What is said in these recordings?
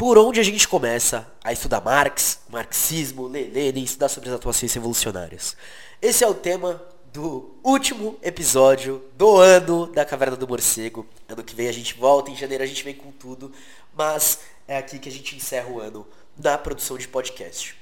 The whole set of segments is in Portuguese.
por onde a gente começa a estudar Marx, marxismo, Lenin, estudar sobre as atuações revolucionárias. Esse é o tema do último episódio do ano da Caverna do Morcego. Ano que vem a gente volta, em janeiro a gente vem com tudo, mas é aqui que a gente encerra o ano na produção de podcast.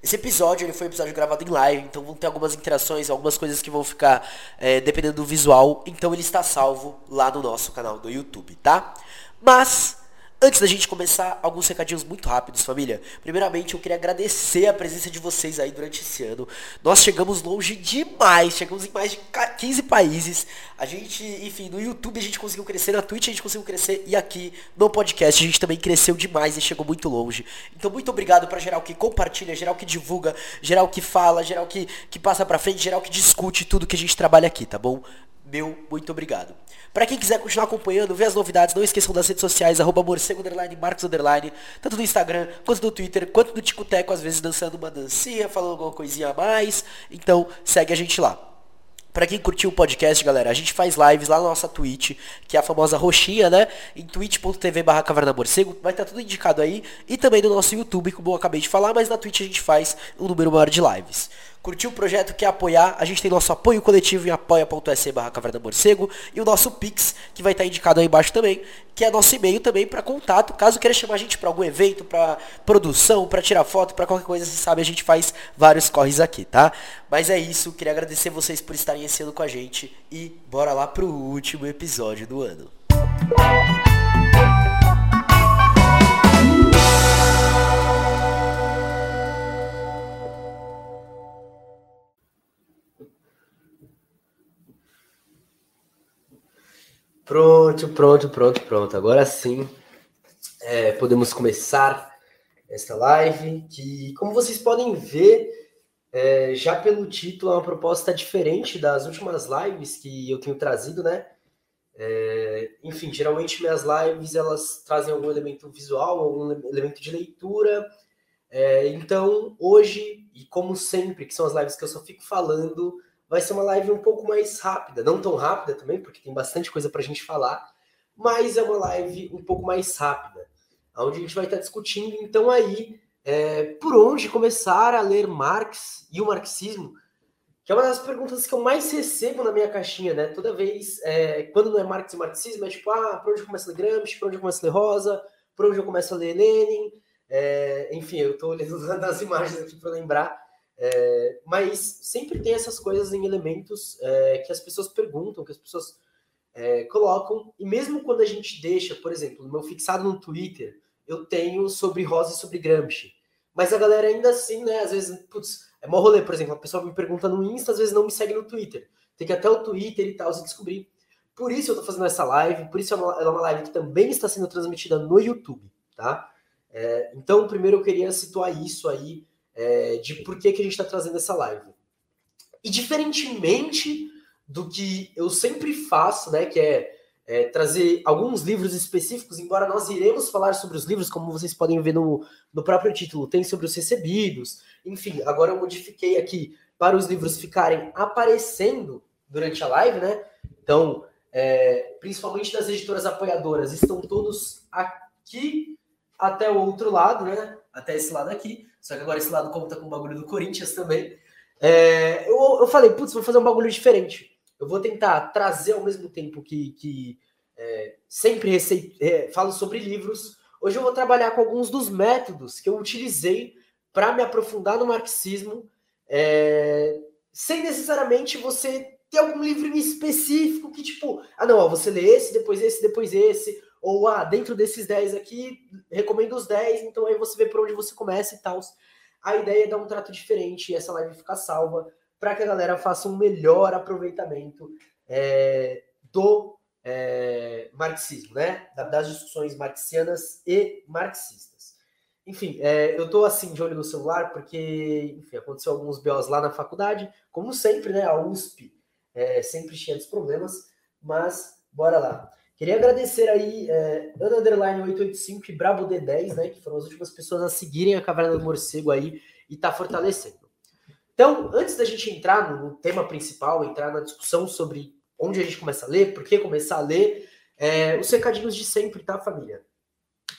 Esse episódio ele foi um episódio gravado em live, então vão ter algumas interações, algumas coisas que vão ficar é, dependendo do visual, então ele está salvo lá no nosso canal do YouTube, tá? Mas Antes da gente começar, alguns recadinhos muito rápidos, família. Primeiramente, eu queria agradecer a presença de vocês aí durante esse ano. Nós chegamos longe demais, chegamos em mais de 15 países. A gente, enfim, no YouTube a gente conseguiu crescer, na Twitch a gente conseguiu crescer e aqui no podcast a gente também cresceu demais e chegou muito longe. Então, muito obrigado para geral que compartilha, geral que divulga, geral que fala, geral que, que passa pra frente, geral que discute tudo que a gente trabalha aqui, tá bom? Meu muito obrigado. Para quem quiser continuar acompanhando, ver as novidades, não esqueçam das redes sociais, arroba morcego, underline, marcos, underline, tanto no Instagram, quanto no Twitter, quanto no Ticoteco, às vezes dançando uma dancinha, falando alguma coisinha a mais. Então, segue a gente lá. Para quem curtiu o podcast, galera, a gente faz lives lá na nossa Twitch, que é a famosa roxinha, né? Em twitch.tv barra caverna morcego, vai estar tá tudo indicado aí. E também no nosso YouTube, como eu acabei de falar, mas na Twitch a gente faz um número maior de lives. Curtiu o projeto, quer apoiar? A gente tem nosso apoio coletivo em apoia.se barra Caverna Morcego e o nosso Pix, que vai estar indicado aí embaixo também, que é nosso e-mail também para contato. Caso queira chamar a gente para algum evento, para produção, para tirar foto, para qualquer coisa, você sabe, a gente faz vários corres aqui, tá? Mas é isso, queria agradecer vocês por estarem esse ano com a gente e bora lá pro último episódio do ano. Pronto, pronto, pronto, pronto. Agora sim é, podemos começar esta live que, como vocês podem ver, é, já pelo título, é uma proposta diferente das últimas lives que eu tenho trazido, né? É, enfim, geralmente minhas lives elas trazem algum elemento visual, algum elemento de leitura. É, então, hoje, e como sempre, que são as lives que eu só fico falando, vai ser uma live um pouco mais rápida, não tão rápida também, porque tem bastante coisa para a gente falar, mas é uma live um pouco mais rápida, onde a gente vai estar discutindo, então, aí, é, por onde começar a ler Marx e o marxismo, que é uma das perguntas que eu mais recebo na minha caixinha, né? Toda vez, é, quando não é Marx e marxismo, é tipo, ah, por onde eu começo a ler Gramsci, por onde eu começo a ler Rosa, por onde eu começo a ler Lenin, é, enfim, eu estou olhando das imagens aqui para lembrar, é, mas sempre tem essas coisas em elementos é, que as pessoas perguntam, que as pessoas é, colocam, e mesmo quando a gente deixa, por exemplo, no meu fixado no Twitter, eu tenho sobre Rosa e sobre Gramsci. Mas a galera ainda assim, né, às vezes, putz, é mó rolê, por exemplo, a pessoa me pergunta no Insta, às vezes não me segue no Twitter. Tem que até o Twitter e tal se descobrir. Por isso eu tô fazendo essa live, por isso é uma, é uma live que também está sendo transmitida no YouTube, tá? É, então, primeiro eu queria situar isso aí, é, de por que, que a gente está trazendo essa live. E diferentemente do que eu sempre faço, né, que é, é, trazer alguns livros específicos, embora nós iremos falar sobre os livros, como vocês podem ver no, no próprio título, tem sobre os recebidos, enfim, agora eu modifiquei aqui para os livros ficarem aparecendo durante a live, né? Então, é, principalmente das editoras apoiadoras, estão todos aqui até o outro lado, né? Até esse lado aqui. Só que agora esse lado conta com o bagulho do Corinthians também. É, eu, eu falei, putz, vou fazer um bagulho diferente. Eu vou tentar trazer ao mesmo tempo que, que é, sempre receito, é, falo sobre livros. Hoje eu vou trabalhar com alguns dos métodos que eu utilizei para me aprofundar no marxismo, é, sem necessariamente você ter algum livro específico que, tipo, ah, não, ó, você lê esse, depois esse, depois esse, ou ah, dentro desses 10 aqui, recomendo os 10, então aí você vê por onde você começa e tal. A ideia é dar um trato diferente e essa live ficar salva para que a galera faça um melhor aproveitamento é, do é, marxismo, né? Das discussões marxianas e marxistas. Enfim, é, eu tô assim de olho no celular porque, enfim, aconteceu alguns BOs lá na faculdade, como sempre, né? A USP é, sempre cheia dos problemas, mas bora lá. Queria agradecer aí é, Underline 885 e Brabo D10, né? Que foram as últimas pessoas a seguirem a Caverna do Morcego aí e tá fortalecendo. Então, antes da gente entrar no, tema principal, entrar na discussão sobre onde a gente começa a ler, por que começar a ler, é, os recadinhos de sempre, tá, família?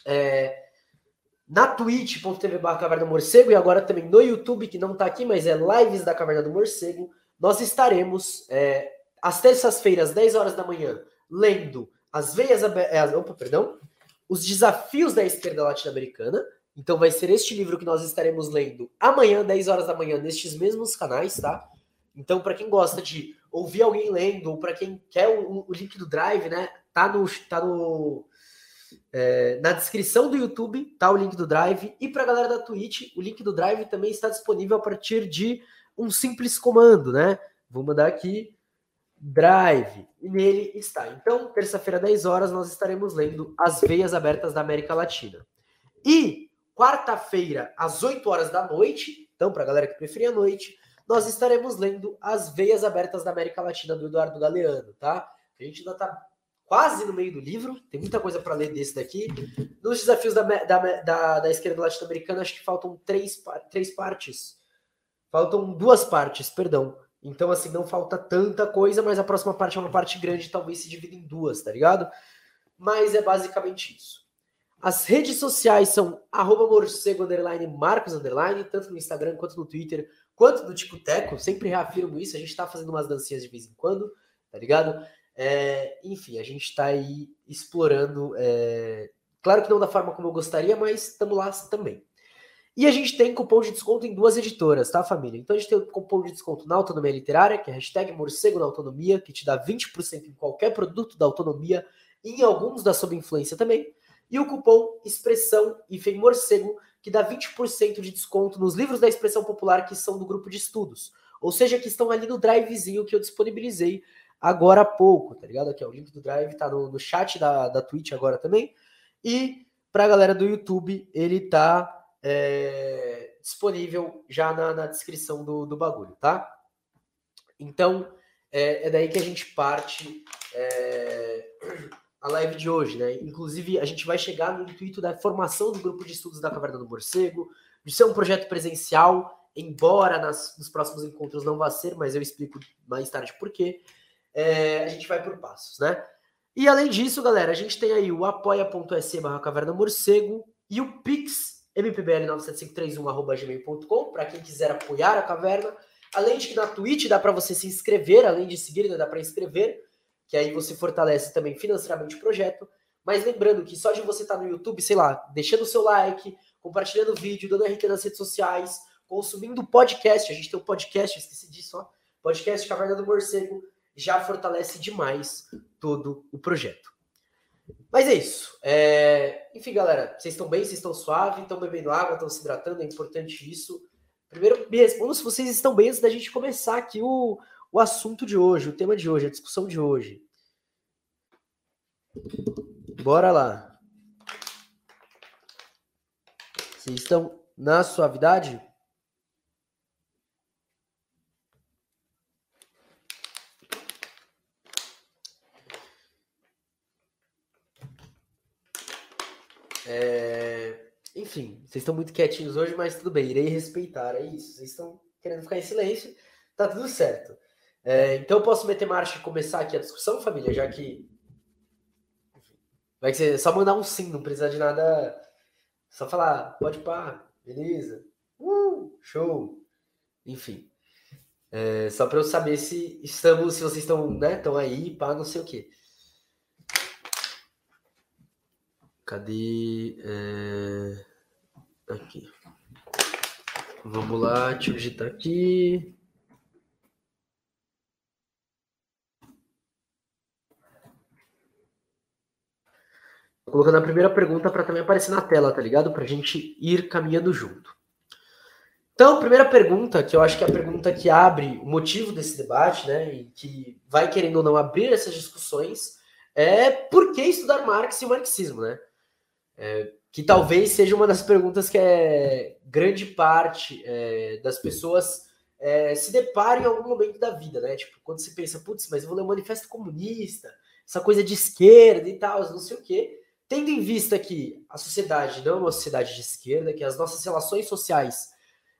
É, na twitch.tv Caverna do Morcego e agora também no YouTube, que não está aqui, mas é lives da Caverna do Morcego, nós estaremos é, às terças-feiras, 10 horas da manhã, lendo as veias abertas. Opa, perdão. Os desafios da esquerda latino-americana. Então vai ser este livro que nós estaremos lendo amanhã, 10 horas da manhã, nestes mesmos canais, tá? Então, para quem gosta de ouvir alguém lendo, ou para quem quer o, o, link do Drive, né? Tá no, tá no é, na descrição do YouTube, tá o link do Drive. E para a galera da Twitch, o link do Drive também está disponível a partir de um simples comando, né? Vou mandar aqui Drive. E nele está. Então, terça-feira, 10 horas, nós estaremos lendo As Veias Abertas da América Latina. E quarta-feira, às 8 horas da noite, então, para a galera que preferia a noite, nós estaremos lendo As Veias Abertas da América Latina, do Eduardo Galeano, tá? A gente ainda está quase no meio do livro, tem muita coisa para ler desse daqui. Nos desafios da, da, da, da esquerda latino-americana, acho que faltam três, três partes. Faltam duas partes, perdão. Então, assim, não falta tanta coisa, mas a próxima parte é uma parte grande, talvez se divida em duas, tá ligado? Mas é basicamente isso. As redes sociais são arroba morcego, underline, marcos, underline, tanto no Instagram, quanto no Twitter, quanto no Ticoteco. Sempre reafirmo isso, a gente tá fazendo umas dancinhas de vez em quando, tá ligado? É, enfim, a gente tá aí explorando. É... Claro que não da forma como eu gostaria, mas estamos lá também. E a gente tem cupom de desconto em duas editoras, tá, família? Então a gente tem o cupom de desconto na Autonomia Literária, que é hashtag morcego na autonomia, que te dá 20% em qualquer produto da autonomia e em alguns da sob influência também. E o cupom Expressão IFEM Morcego, que dá 20% de desconto nos livros da expressão popular que são do grupo de estudos. Ou seja, que estão ali no drivezinho que eu disponibilizei agora há pouco, tá ligado? Aqui, ó, o link do drive tá no, no chat da, da Twitch agora também. E pra galera do YouTube, ele tá é, disponível já na, na descrição do, do, bagulho, tá? Então, é, é, daí que a gente parte é, a live de hoje, né? Inclusive, a gente vai chegar no intuito da formação do grupo de estudos da Caverna do Morcego, de ser um projeto presencial, embora nas, nos próximos encontros não vá ser, mas eu explico mais tarde por quê. É, a gente vai por passos, né? E além disso, galera, a gente tem aí o apoia.se barra caverna morcego e o Pix mpbl97531.gmail.com, para quem quiser apoiar a caverna. Além de que na Twitch dá para você se inscrever, além de seguir, né, dá para inscrever, que aí você fortalece também financeiramente o projeto. Mas lembrando que só de você estar tá no YouTube, sei lá, deixando o seu like, compartilhando o vídeo, dando RT nas redes sociais, consumindo podcast, a gente tem um podcast, esqueci disso, ó, podcast Caverna do Morcego, já fortalece demais todo o projeto. Mas é isso. É... Enfim, galera, vocês estão bem? Vocês estão suave? Estão bebendo água? Estão se hidratando? É importante isso. Primeiro, me respondam se vocês estão bem antes da gente começar aqui o, o assunto de hoje, o tema de hoje, a discussão de hoje. Bora lá. Vocês estão na suavidade? É... Enfim, vocês estão muito quietinhos hoje, mas tudo bem, irei respeitar. É isso. Vocês estão querendo ficar em silêncio, tá tudo certo. É, então eu posso meter marcha e começar aqui a discussão, família, já que. Vai ser só mandar um sim, não precisa de nada. Só falar, pode pá, beleza. Uh, show. Enfim. É, só para eu saber se estamos, se vocês estão, né, estão aí, pá, não sei o quê. Cadê? É... Aqui. Vamos lá, deixa eu digitar aqui. Tô colocando a primeira pergunta para também aparecer na tela, tá ligado? Para a gente ir caminhando junto. Então, primeira pergunta, que eu acho que é a pergunta que abre o motivo desse debate, né? E que vai querendo ou não abrir essas discussões, é por que estudar Marx e o marxismo, né? É, que talvez seja uma das perguntas que é grande parte é, das pessoas é, se deparam em algum momento da vida, né? Tipo, quando você pensa, putz, mas eu vou ler o Manifesto Comunista, essa coisa de esquerda e tal, não sei o quê. Tendo em vista que a sociedade não é uma sociedade de esquerda, que as nossas relações sociais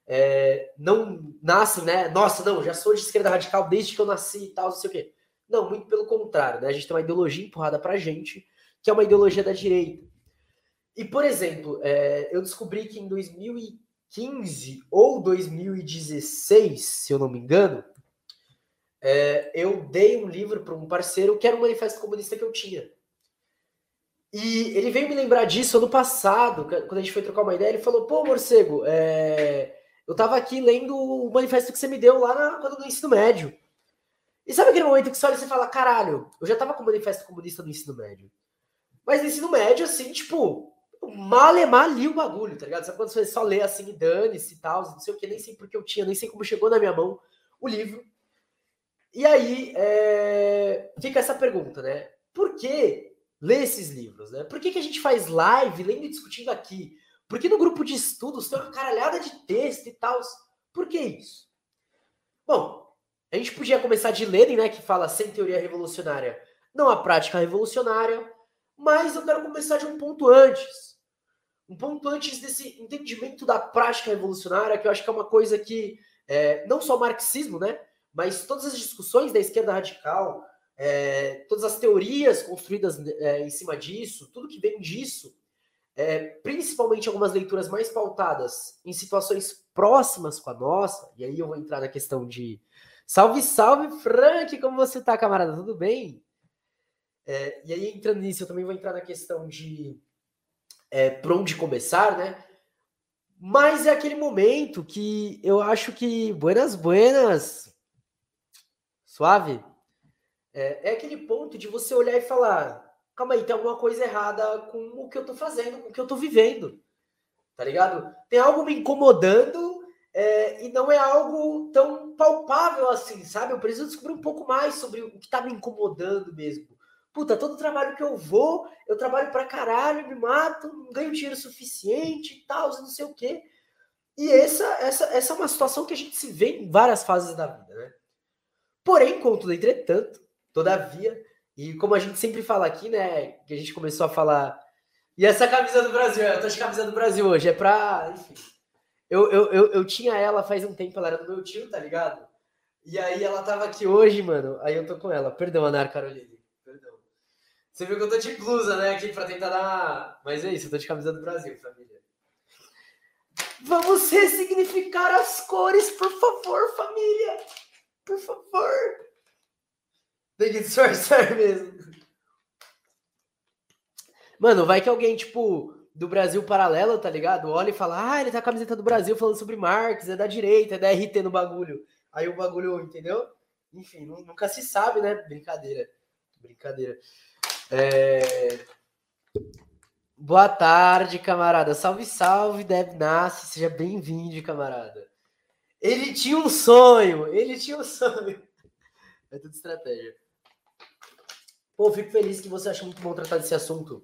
é, não nascem, né? Nossa, não, já sou de esquerda radical desde que eu nasci e tal, não sei o quê. Não, muito pelo contrário, né? A gente tem uma ideologia empurrada pra gente, que é uma ideologia da direita. E, por exemplo, é, eu descobri que em 2015 ou 2016, se eu não me engano, é, eu dei um livro para um parceiro que era um manifesto comunista que eu tinha. E ele veio me lembrar disso ano passado, quando a gente foi trocar uma ideia, ele falou, pô, morcego, é... eu tava aqui lendo o manifesto que você me deu lá na... quando no ensino médio. E sabe aquele momento que você olha e você fala, caralho, eu já tava com o manifesto comunista no ensino médio. Mas no ensino médio, assim, tipo, malemar li o bagulho, tá ligado? Sabe quando você só lê assim, dane-se e tal, não sei o que, nem sei porque eu tinha, nem sei como chegou na minha mão o livro. E aí é... fica essa pergunta, né? Por que ler esses livros, né? Por que, que a gente faz live lendo e discutindo aqui? Por que no grupo de estudos tem uma caralhada de texto e tal? Por que isso? Bom, a gente podia começar de Lenin, né, que fala sem teoria revolucionária, não há prática revolucionária, mas eu quero começar de um ponto antes. Um ponto antes desse entendimento da prática revolucionária, que eu acho que é uma coisa que, é, não só o marxismo, né, mas todas as discussões da esquerda radical, é, todas as teorias construídas é, em cima disso, tudo que vem disso, é, principalmente algumas leituras mais pautadas em situações próximas com a nossa, e aí eu vou entrar na questão de salve, salve, Frank, como você tá, camarada? Tudo bem? É, e aí, entrando nisso, eu também vou entrar na questão de é, por onde começar, né? Mas é aquele momento que eu acho que buenas, buenas, suave, é, é aquele ponto de você olhar e falar: calma aí, tem alguma coisa errada com o que eu tô fazendo, com o que eu tô vivendo. Tá ligado? Tem algo me incomodando é, e não é algo tão palpável assim, sabe? Eu preciso descobrir um pouco mais sobre o que tá me incomodando mesmo. Puta, todo trabalho que eu vou, eu trabalho pra caralho, me mato, não ganho dinheiro suficiente e tal, não sei o quê. E essa, essa, essa é uma situação que a gente se vê em várias fases da vida, né? Porém, contudo, entretanto, Todavia, e como a gente sempre fala aqui, né, que a gente começou a falar. E essa camisa do Brasil, eu tô de camisa do Brasil hoje, é pra. Enfim. Eu, eu, eu, eu tinha ela faz um tempo, ela era do meu tio, tá ligado? E aí ela tava aqui hoje, mano. Aí eu tô com ela. Perdão, Anar Caroline. Você viu que eu tô de blusa, né, aqui pra tentar dar. Mas é isso, eu tô de camisa do Brasil, família. Vamos ressignificar as cores, por favor, família. Por favor. Tem que disfarçar mesmo. Mano, vai que alguém, tipo, do Brasil paralelo, tá ligado? Olha e fala, ah, ele tá com a camiseta do Brasil falando sobre Marx, é da direita, é da RT no bagulho. Aí o bagulho, entendeu? Enfim, nunca se sabe, né? Brincadeira. Brincadeira. É... Boa tarde, camarada. Salve, salve, Deb Nasce. Seja bem-vindo, camarada. Ele tinha um sonho. Ele tinha um sonho. É tudo estratégia. Pô, fico feliz que você acha muito bom tratar desse assunto.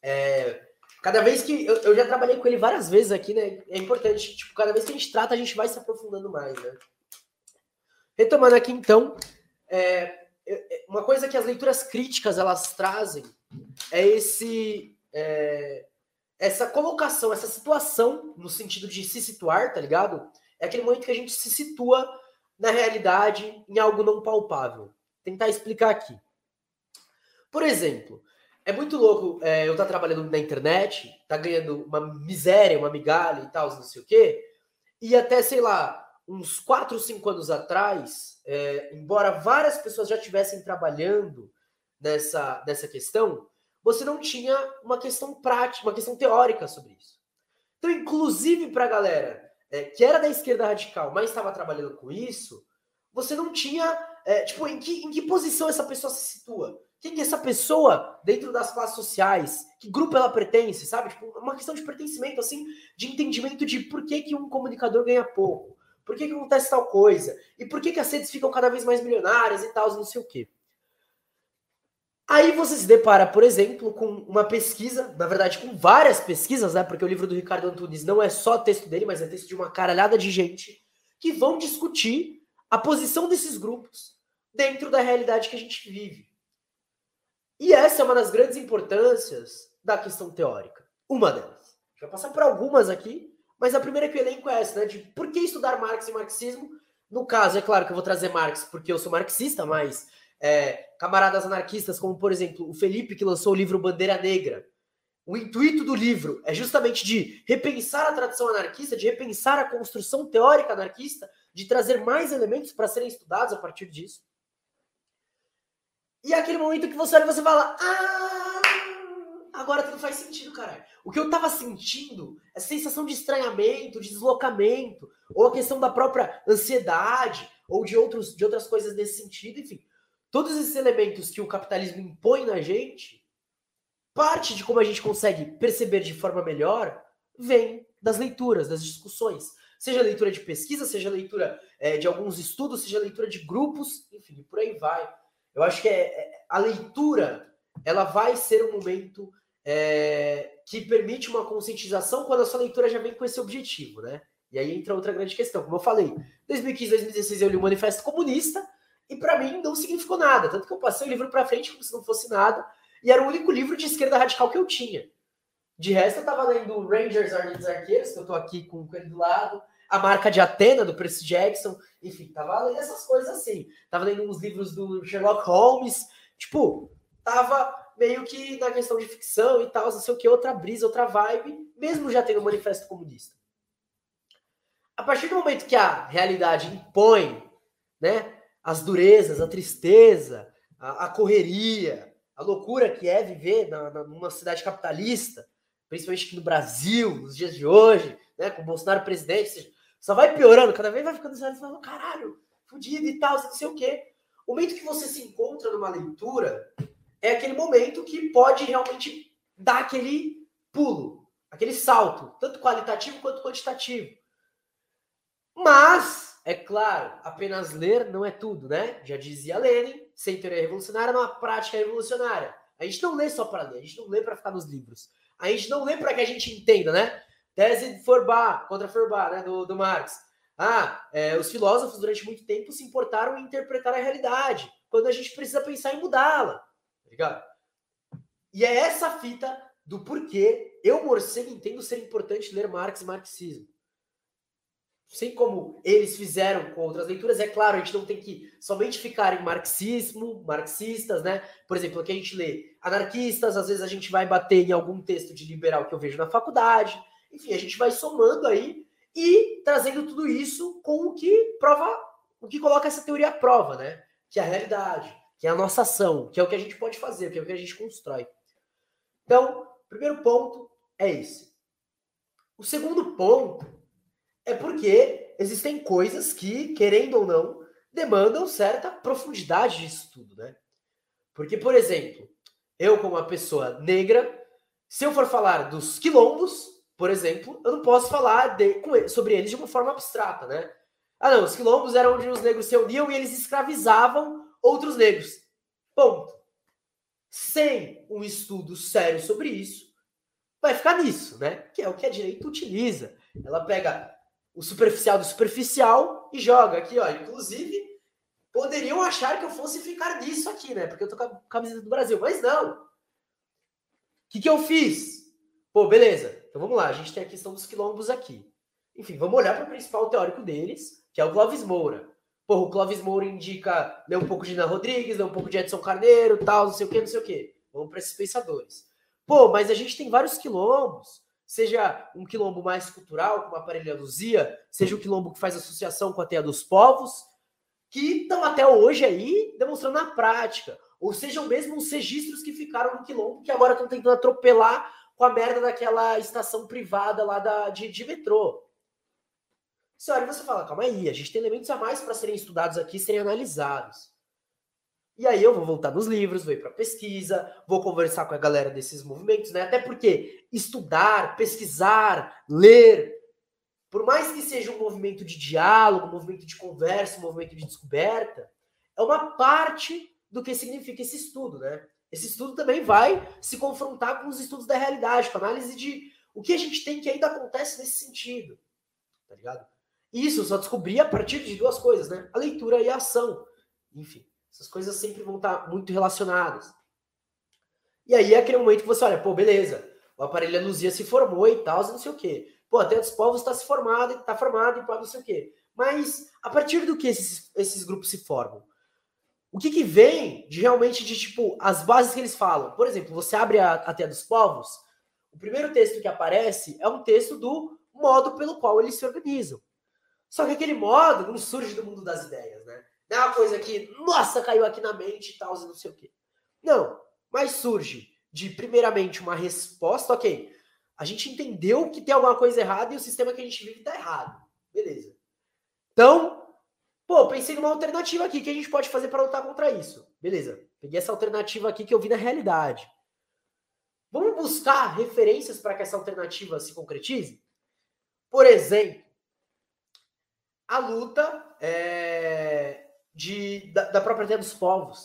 É, cada vez que. Eu, eu, já trabalhei com ele várias vezes aqui, né? É importante. Tipo, cada vez que a gente trata, a gente vai se aprofundando mais, né? Retomando aqui, então. É uma coisa que as leituras críticas elas trazem é esse. É, essa colocação, essa situação, no sentido de se situar, tá ligado? É aquele momento que a gente se situa na realidade, em algo não palpável. Vou tentar explicar aqui. Por exemplo, é muito louco é, eu estar tá trabalhando na internet, tá ganhando uma miséria, uma migalha e tal, não sei o quê, e até, sei lá, uns 4, 5 anos atrás, é, embora várias pessoas já estivessem trabalhando nessa, nessa questão, você não tinha uma questão prática, uma questão teórica sobre isso. Então, inclusive para a galera é, que era da esquerda radical, mas estava trabalhando com isso, você não tinha, é, tipo, em que, em que posição essa pessoa se situa? Quem é essa pessoa dentro das classes sociais? Que grupo ela pertence, sabe? Tipo, uma questão de pertencimento, assim, de entendimento de por que, que um comunicador ganha pouco, por que, que acontece tal coisa, e por que, que as redes ficam cada vez mais milionárias e tal, não sei o quê. Aí você se depara, por exemplo, com uma pesquisa, na verdade, com várias pesquisas, né? Porque o livro do Ricardo Antunes não é só texto dele, mas é texto de uma caralhada de gente que vão discutir a posição desses grupos dentro da realidade que a gente vive. E essa é uma das grandes importâncias da questão teórica. Uma delas. A gente vai passar por algumas aqui, mas a primeira que o elenco é essa, né? De por que estudar Marx e marxismo? No caso, é claro que eu vou trazer Marx porque eu sou marxista, mas é, camaradas anarquistas, como por exemplo o Felipe, que lançou o livro Bandeira Negra, o intuito do livro é justamente de repensar a tradição anarquista, de repensar a construção teórica anarquista, de trazer mais elementos para serem estudados a partir disso. E é aquele momento que você olha e você fala: Ah, agora tudo faz sentido, caralho. O que eu tava sentindo, essa sensação de estranhamento, de deslocamento, ou a questão da própria ansiedade, ou de, outros, de outras coisas nesse sentido, enfim. Todos esses elementos que o capitalismo impõe na gente, parte de como a gente consegue perceber de forma melhor, vem das leituras, das discussões. Seja leitura de pesquisa, seja leitura é, de alguns estudos, seja leitura de grupos, enfim, por aí vai. Eu acho que é, é, a leitura ela vai ser um momento é, que permite uma conscientização quando a sua leitura já vem com esse objetivo, né? E aí entra outra grande questão. Como eu falei, 2015, 2016 eu li o Manifesto Comunista e para mim não significou nada. Tanto que eu passei o livro para frente como se não fosse nada e era o único livro de esquerda radical que eu tinha. De resto, eu tava lendo Rangers Ordem dos Arqueiros, que eu tô aqui com ele do lado, a marca de Atena, do Percy Jackson, enfim, tava lendo essas coisas assim. Tava lendo uns livros do Sherlock Holmes, tipo, tava meio que na questão de ficção e tal, não sei o que, outra brisa, outra vibe, mesmo já tendo o Manifesto Comunista. A partir do momento que a realidade impõe, né, as durezas, a tristeza, a, a correria, a loucura que é viver na, na, numa cidade capitalista, principalmente aqui no Brasil, nos dias de hoje, né, com o Bolsonaro presidente, só vai piorando, cada vez vai ficando você falando, caralho, fudido e tal, não sei o quê. O momento que você se encontra numa leitura é aquele momento que pode realmente dar aquele pulo, aquele salto, tanto qualitativo quanto quantitativo. Mas, é claro, apenas ler não é tudo, né? Já dizia Lenin, sem teoria revolucionária, não há prática revolucionária. A gente não lê só para ler, a gente não lê para ficar nos livros. A gente não lê para que a gente entenda, né? Tese de Feuerbach, contra Feuerbach, né, do, do Marx. Ah, é, os filósofos durante muito tempo se importaram em interpretar a realidade, quando a gente precisa pensar em mudá-la. Ligado? E é essa fita do porquê eu, morcego, entendo ser importante ler Marx e marxismo. Assim como eles fizeram com outras leituras, é claro, a gente não tem que somente ficar em marxismo, marxistas, né? Por exemplo, aqui a gente lê anarquistas, às vezes a gente vai bater em algum texto de liberal que eu vejo na faculdade, enfim, a gente vai somando aí e trazendo tudo isso com o que prova, o que coloca essa teoria à prova, né? Que é a realidade, que é a nossa ação, que é o que a gente pode fazer, que é o que a gente constrói. Então, o primeiro ponto é esse. O segundo ponto é porque existem coisas que, querendo ou não, demandam certa profundidade de estudo, né? Porque, por exemplo, eu, como uma pessoa negra, se eu for falar dos quilombos, por exemplo, eu não posso falar de, sobre eles de uma forma abstrata, né? Ah, não, os quilombos eram onde os negros se uniam e eles escravizavam outros negros. Ponto. Sem um estudo sério sobre isso, vai ficar nisso, né? Que é o que a direita utiliza. Ela pega o superficial do superficial e joga aqui, ó. Inclusive, poderiam achar que eu fosse ficar nisso aqui, né? Porque eu tô com a camiseta do Brasil, mas não. O que, que eu fiz? Pô, beleza. Então vamos lá, a gente tem a questão dos quilombos aqui. Enfim, vamos olhar para o principal teórico deles, que é o Clóvis Moura. Pô, o Clóvis Moura indica ler um pouco de Ana Rodrigues, ler um pouco de Edson Carneiro, tal, não sei o que, não sei o que. Vamos para esses pensadores. Pô, mas a gente tem vários quilombos, seja um quilombo mais cultural, como a Parelha Luzia, seja um quilombo que faz associação com a Teia dos Povos, que estão até hoje aí demonstrando na prática. Ou sejam mesmo os registros que ficaram no quilombo, que agora estão tentando atropelar com a merda daquela estação privada lá da, de, de metrô. Você olha e você fala, calma aí, a gente tem elementos a mais para serem estudados aqui, serem analisados. E aí eu vou voltar nos livros, vou ir para pesquisa, vou conversar com a galera desses movimentos, né? Até porque estudar, pesquisar, ler, por mais que seja um movimento de diálogo, um movimento de conversa, um movimento de descoberta, é uma parte do que significa esse estudo, né? Esse estudo também vai se confrontar com os estudos da realidade, com a análise de o que a gente tem que ainda acontece nesse sentido. Tá ligado? Isso só descobri a partir de duas coisas, né? A leitura e a ação. Enfim, essas coisas sempre vão estar muito relacionadas. E aí é aquele momento que você olha, pô, beleza, o aparelho Luzia se formou e tal, não sei o quê. Pô, até dos povos está se formado, está formado e pode não sei o quê. Mas a partir do que esses, esses grupos se formam? O que, que vem de realmente de tipo as bases que eles falam? Por exemplo, você abre a, a dos Povos, o primeiro texto que aparece é um texto do modo pelo qual eles se organizam. Só que aquele modo não surge do mundo das ideias, né? Não é uma coisa que, nossa, caiu aqui na mente e tal, não sei o quê. Não, mas surge de, primeiramente, uma resposta, ok, a gente entendeu que tem alguma coisa errada e o sistema que a gente vive está errado. Beleza. Então, pô, pensei numa alternativa aqui que a gente pode fazer para lutar contra isso. Beleza. Peguei essa alternativa aqui que eu vi na realidade. Vamos buscar referências para que essa alternativa se concretize? Por exemplo, a luta é, de, da, da própria terra dos povos.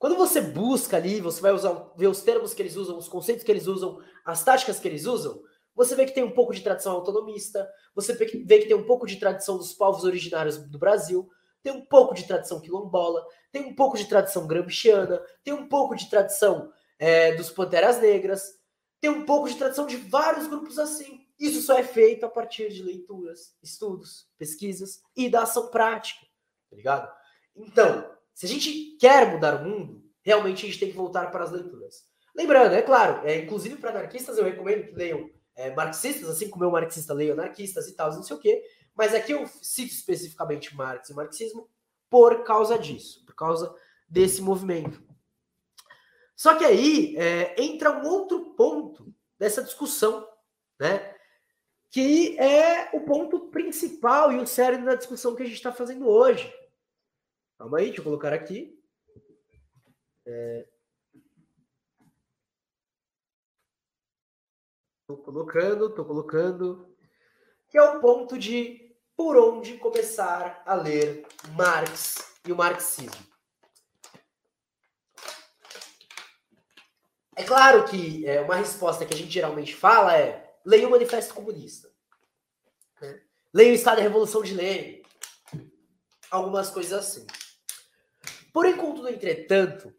Quando você busca ali, você vai usar, ver os termos que eles usam, os conceitos que eles usam, as táticas que eles usam, você vê que tem um pouco de tradição autonomista, você vê que tem um pouco de tradição dos povos originários do Brasil, tem um pouco de tradição quilombola, tem um pouco de tradição gramsciana, tem um pouco de tradição é, dos Panteras Negras, tem um pouco de tradição de vários grupos assim. Isso só é feito a partir de leituras, estudos, pesquisas e da ação prática, tá ligado? Então, se a gente quer mudar o mundo, realmente a gente tem que voltar para as leituras. Lembrando, é claro, é, inclusive para anarquistas eu recomendo que leiam é, marxistas, assim como eu marxista leio anarquistas e tal, não sei o quê, mas aqui eu cito especificamente Marx e marxismo por causa disso, por causa desse movimento. Só que aí é, entra um outro ponto dessa discussão, né? Que é o ponto principal e o sério da discussão que a gente está fazendo hoje. Calma aí, deixa eu colocar aqui. É... colocando, estou colocando. Que é o ponto de por onde começar a ler Marx e o marxismo. É claro que é, uma resposta que a gente geralmente fala é leia o Manifesto Comunista. Né? Leia o Estado da Revolução de Lenin. Algumas coisas assim. Porém, contudo, entretanto,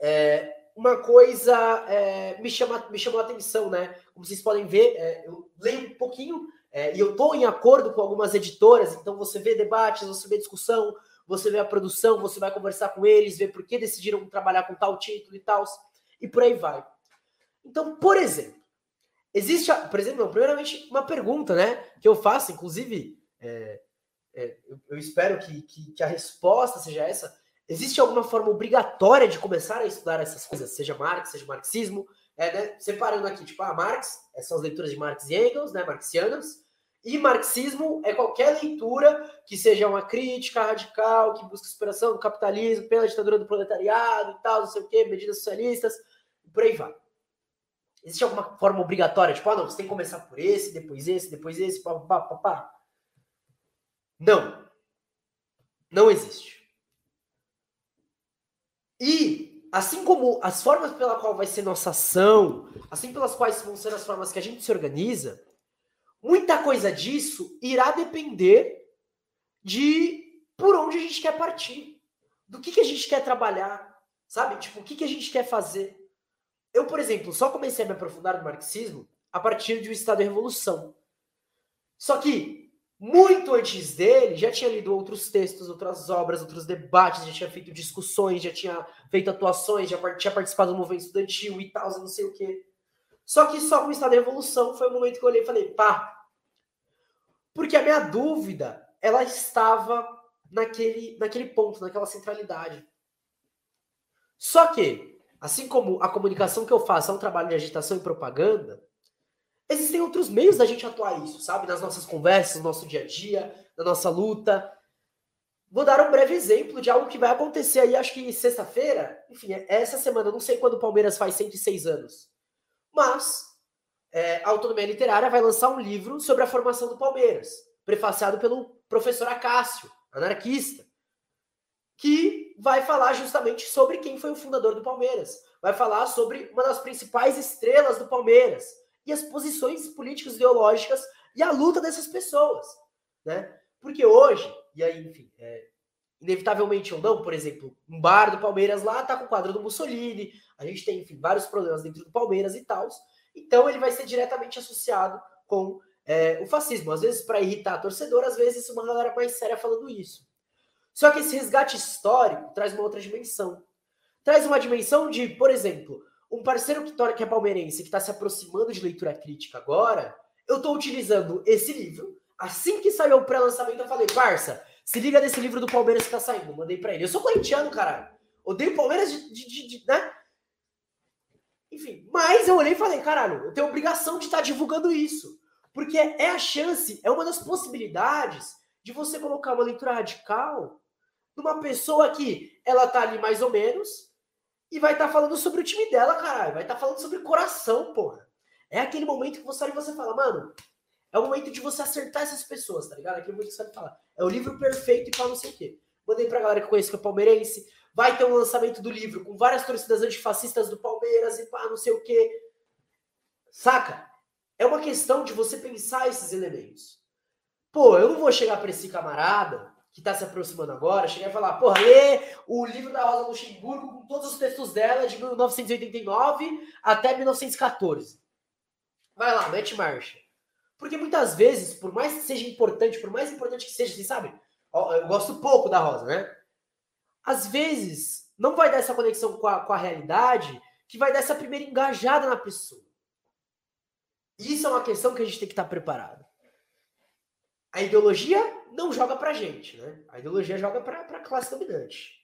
é, uma coisa é, me, chama, me chamou a atenção, né? Como vocês podem ver, é, eu leio um pouquinho é, e eu estou em acordo com algumas editoras, então você vê debates, você vê discussão, você vê a produção, você vai conversar com eles, ver por que decidiram trabalhar com tal título e tal, e por aí vai. Então, por exemplo, Existe, por exemplo, primeiramente, uma pergunta, né? Que eu faço, inclusive, é, é, eu, espero que, que, que, a resposta seja essa. Existe alguma forma obrigatória de começar a estudar essas coisas, seja Marx, seja marxismo? É, né? Separando aqui, tipo, ah, Marx são as leituras de Marx e Engels, né? Marxianas. E marxismo é qualquer leitura que seja uma crítica radical, que busca superação do capitalismo pela ditadura do proletariado e tal, não sei o quê, medidas socialistas, por aí vai. Existe alguma forma obrigatória? Tipo, ah, não, você tem que começar por esse, depois esse, depois esse, pá, pá, pá, pá. Não. Não existe. E, assim como as formas pela qual vai ser nossa ação, assim pelas quais vão ser as formas que a gente se organiza, muita coisa disso irá depender de por onde a gente quer partir, do que, que a gente quer trabalhar, sabe? Tipo, o que, que a gente quer fazer. Eu, por exemplo, só comecei a me aprofundar no marxismo a partir de O Estado da Revolução. Só que, muito antes dele, já tinha lido outros textos, outras obras, outros debates, já tinha feito discussões, já tinha feito atuações, já tinha participado do movimento estudantil e tal, não sei o quê. Só que só com o Estado da Revolução foi o momento que eu olhei e falei, pá. Porque a minha dúvida, ela estava naquele, naquele ponto, naquela centralidade. Só que Assim como a comunicação que eu faço é um trabalho de agitação e propaganda, existem outros meios da gente atuar isso, sabe? Nas nossas conversas, no nosso dia a dia, na nossa luta. Vou dar um breve exemplo de algo que vai acontecer aí, acho que sexta-feira. Enfim, é essa semana, não sei quando o Palmeiras faz 106 anos. Mas é, a Autonomia Literária vai lançar um livro sobre a formação do Palmeiras, prefaciado pelo professor Acácio, anarquista, que vai falar justamente sobre quem foi o fundador do Palmeiras. Vai falar sobre uma das principais estrelas do Palmeiras e as posições políticas ideológicas e a luta dessas pessoas, né? Porque hoje, e aí, enfim, é, inevitavelmente ou não, por exemplo, um bar do Palmeiras lá tá com o quadro do Mussolini, a gente tem, enfim, vários problemas dentro do Palmeiras e tal. Então ele vai ser diretamente associado com é, o fascismo. Às vezes para irritar a torcedor, às vezes uma galera mais séria falando isso. Só que esse resgate histórico traz uma outra dimensão. Traz uma dimensão de, por exemplo, um parceiro que, é palmeirense, que está se aproximando de leitura crítica agora, eu estou utilizando esse livro. Assim que saiu o pré-lançamento, eu falei, parça, se liga nesse livro do Palmeiras que tá saindo. Mandei para ele. Eu sou corintiano, caralho. Odeio Palmeiras de, de, de, de, né? Enfim, mas eu olhei e falei, caralho, eu tenho obrigação de estar tá divulgando isso. Porque é a chance, é uma das possibilidades de você colocar uma leitura radical numa pessoa que ela tá ali mais ou menos e vai estar tá falando sobre o time dela, caralho. Vai estar tá falando sobre coração, porra. É aquele momento que você olha e você fala, mano, é o momento de você acertar essas pessoas, tá ligado? É aquele momento que você vai falar. É o livro perfeito e para não sei o quê. Mandei pra galera que conhece que é palmeirense. Vai ter um lançamento do livro com várias torcidas antifascistas do Palmeiras e pá, não sei o quê. Saca? É uma questão de você pensar esses elementos. Pô, eu não vou chegar para esse camarada que tá se aproximando agora, chegar e falar, porra, lê o livro da Rosa Luxemburgo com todos os textos dela de 1989 até 1914. Vai lá, mete marcha. Porque muitas vezes, por mais que seja importante, por mais importante que seja, você sabe, eu gosto pouco da Rosa, né? Às vezes, não vai dar essa conexão com a, com a realidade que vai dar essa primeira engajada na pessoa. Isso é uma questão que a gente tem que estar preparado. A ideologia não joga pra gente, né? A ideologia joga pra, pra classe dominante.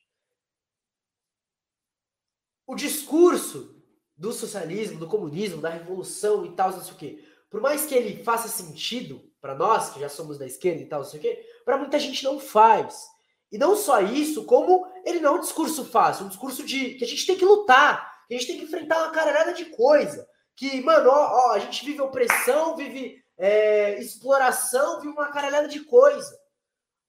O discurso do socialismo, do comunismo, da revolução e tal, não sei o quê, por mais que ele faça sentido para nós, que já somos da esquerda e tal, não sei o quê, para muita gente não faz. E não só isso, como ele não é um discurso fácil, um discurso de que a gente tem que lutar, que a gente tem que enfrentar uma caralhada de coisa. Que, mano, ó, ó a gente vive opressão, vive é, exploração, vive uma caralhada de coisa.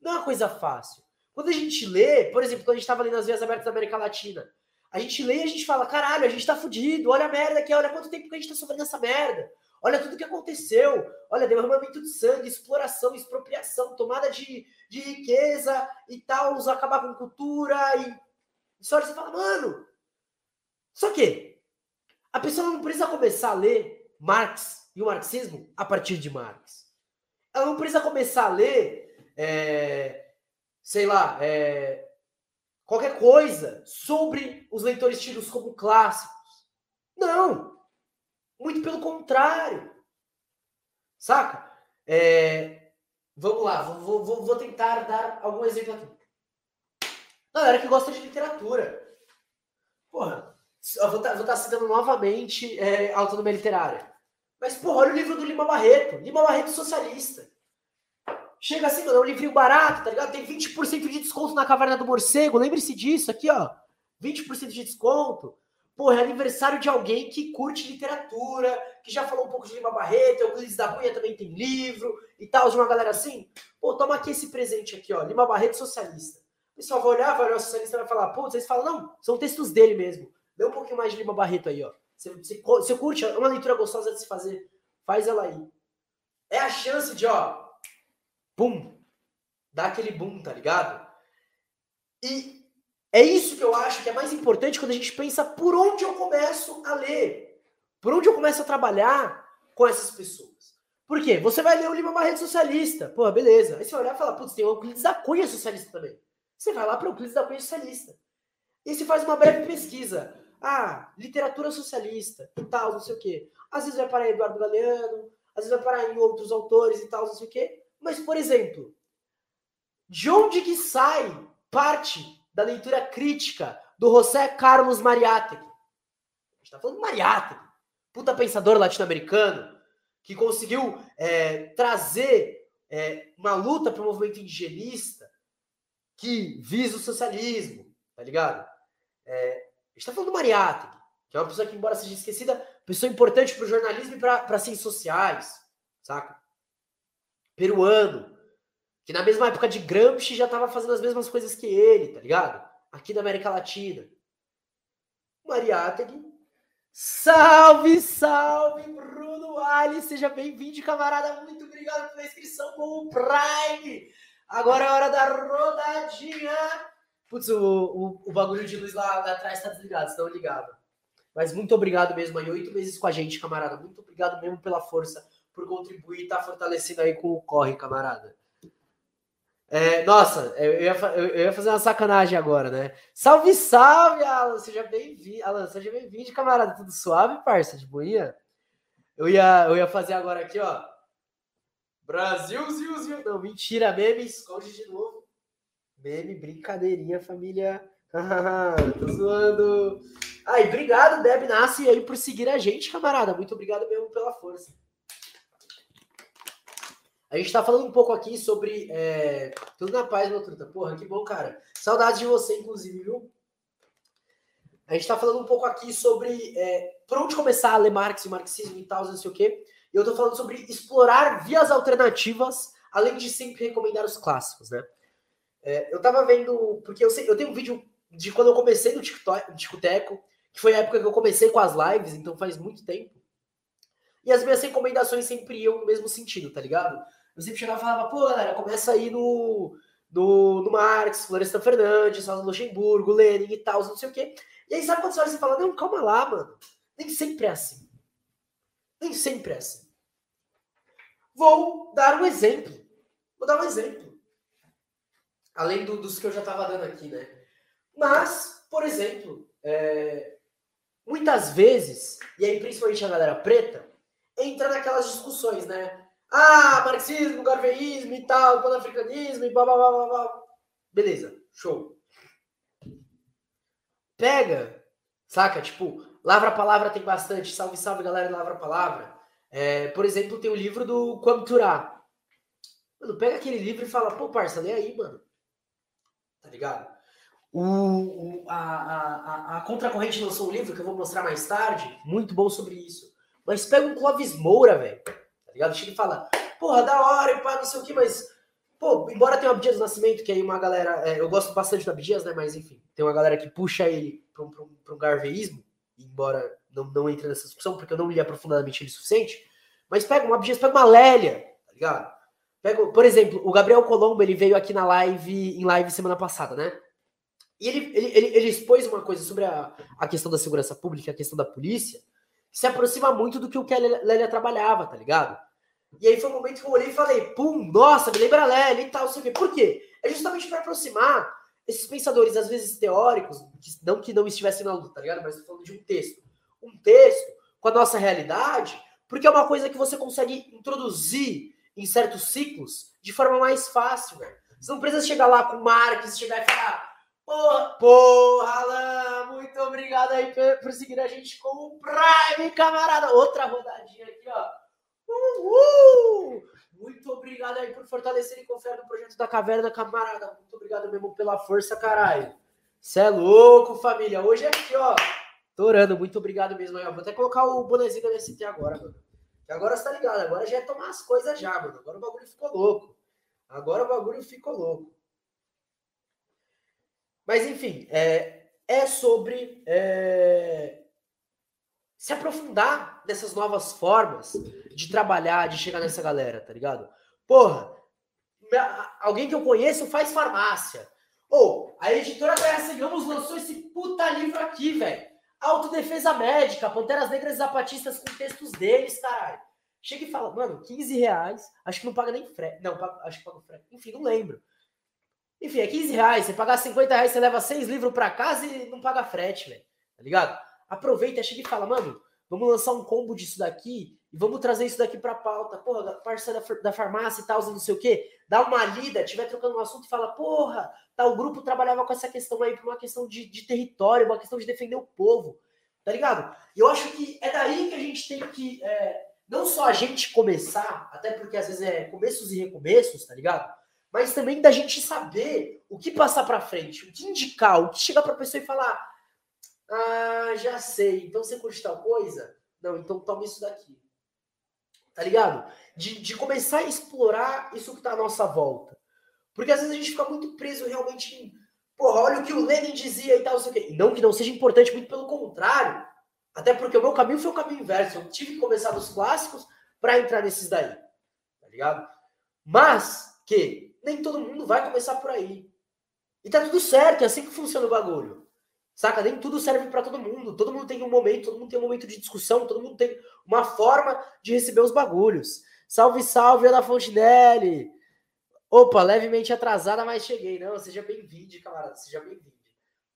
Não é uma coisa fácil. Quando a gente lê, por exemplo, quando a gente estava lendo as vias abertas da América Latina, a gente lê e a gente fala, caralho, a gente tá fudido, olha a merda aqui, olha quanto tempo que a gente tá sofrendo essa merda. Olha tudo que aconteceu. Olha, derramamento de sangue, exploração, expropriação, tomada de, de riqueza e tal, acabar com cultura e. Só você fala, mano. Só que a pessoa não precisa começar a ler Marx e o marxismo a partir de Marx. Ela não precisa começar a ler, é, sei lá, é, qualquer coisa sobre os leitores tidos como clássicos. Não! Muito pelo contrário. Saca? É, vamos lá, vou, vou, vou, tentar dar algum exemplo aqui. Galera que gosta de literatura. Porra, vou estar tá, tá citando novamente é, autonomia literária. Mas, porra, olha o livro do Lima Barreto. Lima Barreto socialista. Chega assim, mano, é um livrinho barato, tá ligado? Tem 20% de desconto na Caverna do Morcego. Lembre-se disso aqui, ó. 20% de desconto. Pô, é aniversário de alguém que curte literatura, que já falou um pouco de Lima Barreto, Euclides da Cunha também tem livro e tal, de uma galera assim. Pô, toma aqui esse presente aqui, ó, Lima Barreto socialista. O pessoal vai olhar, vai olhar o socialista e vai falar, pô, vocês falam, não, são textos dele mesmo. Dê um pouquinho mais de Lima Barreto aí, ó. Você, você, você curte, é uma leitura gostosa de se fazer. Faz ela aí. É a chance de, ó, pum, dar aquele boom, tá ligado? E é isso que eu acho que é mais importante quando a gente pensa por onde eu começo a ler, por onde eu começo a trabalhar com essas pessoas. Por quê? Você vai ler o Lima Barreto Socialista, pô, beleza. Aí você vai olhar e fala, putz, tem o Euclides da Cunha Socialista também. Você vai lá para o Euclides da Cunha Socialista. E você faz uma breve pesquisa. Ah, literatura socialista e tal, não sei o quê. Às vezes vai parar em Eduardo Galeano, às vezes vai parar em outros autores e tal, não sei o quê. Mas, por exemplo, de onde que sai parte da leitura crítica do José Carlos Mariátegui. A gente está falando de Mariátegui, puta pensador latino-americano, que conseguiu é, trazer é, uma luta para o movimento indigenista que visa o socialismo, tá ligado? É, gente está falando do Mariátegui, que é uma pessoa que, embora seja esquecida, pessoa importante para o jornalismo e para ciências sociais, saca? Peruano, que na mesma época de Gramsci já estava fazendo as mesmas coisas que ele, tá ligado? Aqui na América Latina. Mariátegui. Salve, salve, Bruno Ali, seja bem-vindo, camarada. Muito obrigado pela inscrição com o Prime. Agora é hora da rodadinha. Putz, o, o, o bagulho de luz lá, atrás tá desligado, estão ligado. Mas muito obrigado mesmo aí, oito meses com a gente, camarada. Muito obrigado mesmo pela força, por contribuir e tá fortalecendo aí com o corre, camarada. É, nossa, eu ia, eu ia, fazer uma sacanagem agora, né? Salve, salve, Alan! Seja bem-vindo, Alan, seja bem-vindo, camarada. Tudo suave, parça, de boinha? Eu ia, eu ia fazer agora aqui, ó. Brasil, ziu. Não, mentira, meme, esconde de novo. Meme, brincadeirinha, família. Tô zoando. Aí, obrigado, Deb Nasce, aí, por seguir a gente, camarada. Muito obrigado mesmo pela força. A gente tá falando um pouco aqui sobre é, tudo na paz, meu truta. Porra, que bom, cara. Saudades de você, inclusive, viu? A gente tá falando um pouco aqui sobre é, por onde começar a ler Marx e marxismo e tal, não sei o quê. E eu tô falando sobre explorar vias alternativas, além de sempre recomendar os clássicos, né? É, eu tava vendo, porque eu, sei, eu tenho um vídeo de quando eu comecei no Ticoteco, que foi a época que eu comecei com as lives, então faz muito tempo. E as minhas recomendações sempre iam no mesmo sentido, tá ligado? Eu sempre chegava e falava, pô, galera, começa aí no, no, no Marx, Florestan Fernandes, Rosa Luxemburgo, Lenin e tal, não sei o quê. E aí, sabe quando você olha e fala, não, calma lá, mano. Nem sempre é assim. Nem sempre é assim. Vou dar um exemplo. Vou dar um exemplo. Além do, dos que eu já estava dando aqui, né? Mas, por exemplo, é, muitas vezes, e aí principalmente a galera preta, entra naquelas discussões, né? Ah, marxismo, garveísmo e tal, pan-africanismo e blá, blá, blá, blá, blá. Beleza, show. Pega, saca? Tipo, Lavra Palavra tem bastante. Salve, salve, galera, Lavra Palavra. É, por exemplo, tem o livro do Quamturá. Mano, pega aquele livro e fala, pô, parça, lê aí, mano. Tá ligado? O, o, a, a, a Contracorrente lançou um livro que eu vou mostrar mais tarde, muito bom sobre isso. Mas pega um Clóvis Moura, velho ligado? Chega e fala, porra, da hora, e pá, não sei o que, mas, pô, embora tenha o Abdias do Nascimento, que aí uma galera, é, eu gosto bastante do Abdias, né, mas enfim, tem uma galera que puxa ele para um, um, um garveísmo, embora não, não entre nessa discussão, porque eu não li aprofundadamente ele o suficiente, mas pega um Abdias, pega uma Lélia, tá ligado? Por exemplo, o Gabriel Colombo, ele veio aqui na live, em live semana passada, né? E ele, ele, ele, ele expôs uma coisa sobre a, a questão da segurança pública, a questão da polícia, que se aproxima muito do que o que a Lélia trabalhava, tá ligado? E aí foi um momento que eu olhei e falei, pum, nossa, me lembra Lélia e tal, sei o quê. Por quê? É justamente para aproximar esses pensadores, às vezes teóricos, que não que não estivessem na luta, tá ligado? Mas falando de um texto. Um texto com a nossa realidade, porque é uma coisa que você consegue introduzir em certos ciclos de forma mais fácil, velho. Você não precisa chegar lá com Marx, chegar e falar, porra, porra, Alan, muito obrigado aí por, por seguir a gente como Prime, camarada. Outra rodadinha aqui, ó. Uhul! Muito obrigado aí por fortalecer e confiar no projeto da Caverna, camarada. Muito obrigado mesmo pela força, caralho. Cê é louco, família. Hoje é aqui, ó. Torando, muito obrigado mesmo aí. Vou até colocar o bonezinho da MST agora, mano. Que agora você tá ligado. Agora já é tomar as coisas já, mano. Agora o bagulho ficou louco. Agora o bagulho ficou louco. Mas enfim, é, é sobre é, se aprofundar nessas novas formas de trabalhar, de chegar nessa galera, tá ligado? Porra, alguém que eu conheço faz farmácia. Ou, oh, a editora Terra Ramos lançou esse puta livro aqui, velho. Autodefesa Médica, Panteras Negras e Zapatistas com textos deles, caralho. Chega e fala, mano, 15 reais, acho que não paga nem frete. Não, acho que paga frete. Enfim, não lembro. Enfim, é 15 reais. Você pagar 50 reais, você leva seis livros pra casa e não paga frete, velho. Tá ligado? aproveita, chega e fala, mano, vamos lançar um combo disso daqui e vamos trazer isso daqui pra pauta. Porra, parceira da, da farmácia e tal, não sei o quê. Dá uma lida, tiver trocando um assunto e fala, porra, tal grupo trabalhava com essa questão aí por uma questão de, de território, uma questão de defender o povo. Tá ligado? E eu acho que é daí que a gente tem que. É, não só a gente começar, até porque às vezes é começos e recomeços, tá ligado? Mas também da gente saber o que passar para frente, o que indicar, o que chegar para pessoa e falar: ah, já sei. Então você curte tal coisa? Não, então toma isso daqui. Tá ligado? De, de começar a explorar isso que tá à nossa volta. Porque às vezes a gente fica muito preso realmente em. Porra, olha o que o Lenin dizia e tal, não sei o quê. Não que não seja importante, muito pelo contrário. Até porque o meu caminho foi o caminho inverso. Eu tive que começar dos clássicos para entrar nesses daí. Tá ligado? Mas que nem todo mundo vai começar por aí. E tá tudo certo, é assim que funciona o bagulho. Saca? Nem tudo serve para todo mundo. Todo mundo tem um momento, todo mundo tem um momento de discussão, todo mundo tem uma forma de receber os bagulhos. Salve, salve, Ana Fontinelli! Opa, levemente atrasada, mas cheguei. Não, seja bem-vindo, camarada, seja bem-vindo.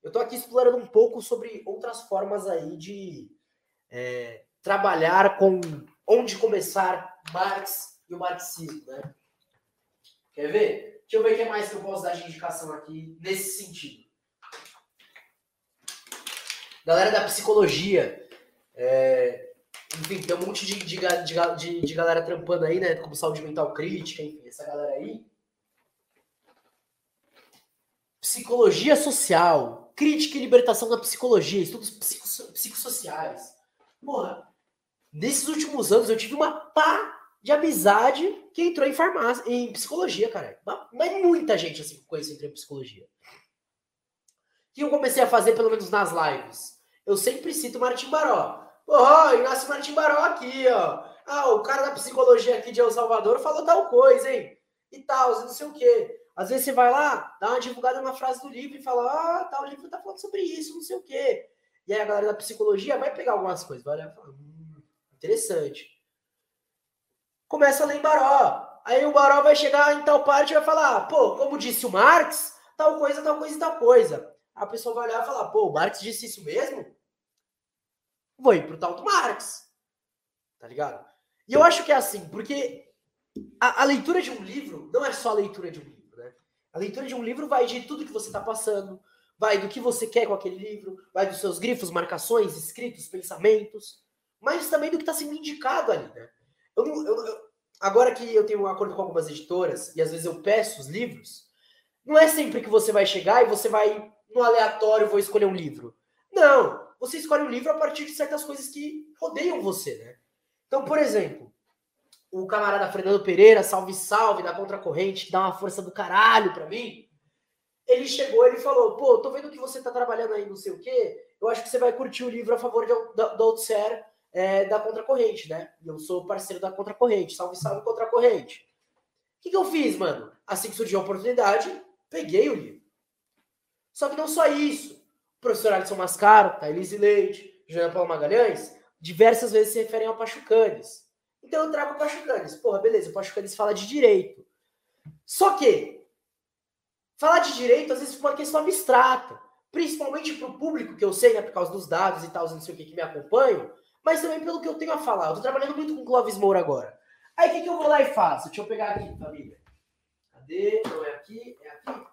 Eu tô aqui explorando um pouco sobre outras formas aí de é, trabalhar com onde começar Marx e o marxismo, né? Quer ver? Deixa eu ver o que mais que eu posso dar de indicação aqui nesse sentido. Galera da psicologia, é, enfim, tem um monte de, de, de, de, galera trampando aí, né? Como saúde mental crítica, enfim, essa galera aí. Psicologia social, crítica e libertação da psicologia, estudos psicossociais. Porra, nesses últimos anos eu tive uma pá de amizade que entrou em farmácia, em psicologia, cara. Mas muita gente assim que conheço entrou em psicologia. Que eu comecei a fazer, pelo menos nas lives? Eu sempre cito Martim Baró. Porra, Inácio Martim Baró aqui, ó. Ah, o cara da psicologia aqui de El Salvador falou tal coisa, hein? E tal, não sei o quê. Às vezes você vai lá, dá uma divulgada na frase do livro e fala, ah, tal, o livro tá falando sobre isso, não sei o quê. E aí a galera da psicologia vai pegar algumas coisas, vai olhar e falar, hum, interessante. Começa a ler em Baró. Aí o Baró vai chegar em tal parte e vai falar, pô, como disse o Marx, tal coisa, tal coisa e tal coisa. A pessoa vai olhar e falar, pô, o Marx disse isso mesmo? Vou ir pro tal do Marx. Tá ligado? E eu acho que é assim, porque a, a leitura de um livro não é só a leitura de um livro, né? A leitura de um livro vai de tudo que você está passando, vai do que você quer com aquele livro, vai dos seus grifos, marcações, escritos, pensamentos, mas também do que está sendo indicado ali, né? Eu, eu, eu, agora que eu tenho um acordo com algumas editoras e às vezes eu peço os livros, não é sempre que você vai chegar e você vai, no aleatório, vou escolher um livro. Não, você escolhe um livro a partir de certas coisas que rodeiam você, né? Então, por exemplo, o camarada Fernando Pereira, salve salve da Contracorrente, que dá uma força do caralho para mim ele chegou, ele falou, pô, tô vendo que você tá trabalhando aí não sei o quê, eu acho que você vai curtir o livro a favor de, do Outser é, da Contracorrente, né? E eu sou parceiro da Contracorrente, salve, salve Contracorrente. O que, que eu fiz, mano? Assim que surgiu a oportunidade, peguei o livro. Só que não só isso. O professor Alisson Mascaro, Thailise Leite, Joana Paulo Magalhães, diversas vezes se referem ao Pachucanes. Então eu trago o Pachucanes. Porra, beleza, o Pachucanes fala de direito. Só que Falar de direito, às vezes, fica uma questão abstrata. Principalmente para o público, que eu sei, né, por causa dos dados e tal, não sei o que, que me acompanham, mas também pelo que eu tenho a falar. Eu tô trabalhando muito com o Clóvis Moura agora. Aí o que, que eu vou lá e faço? Deixa eu pegar aqui, família. Cadê? Não é aqui, é aqui.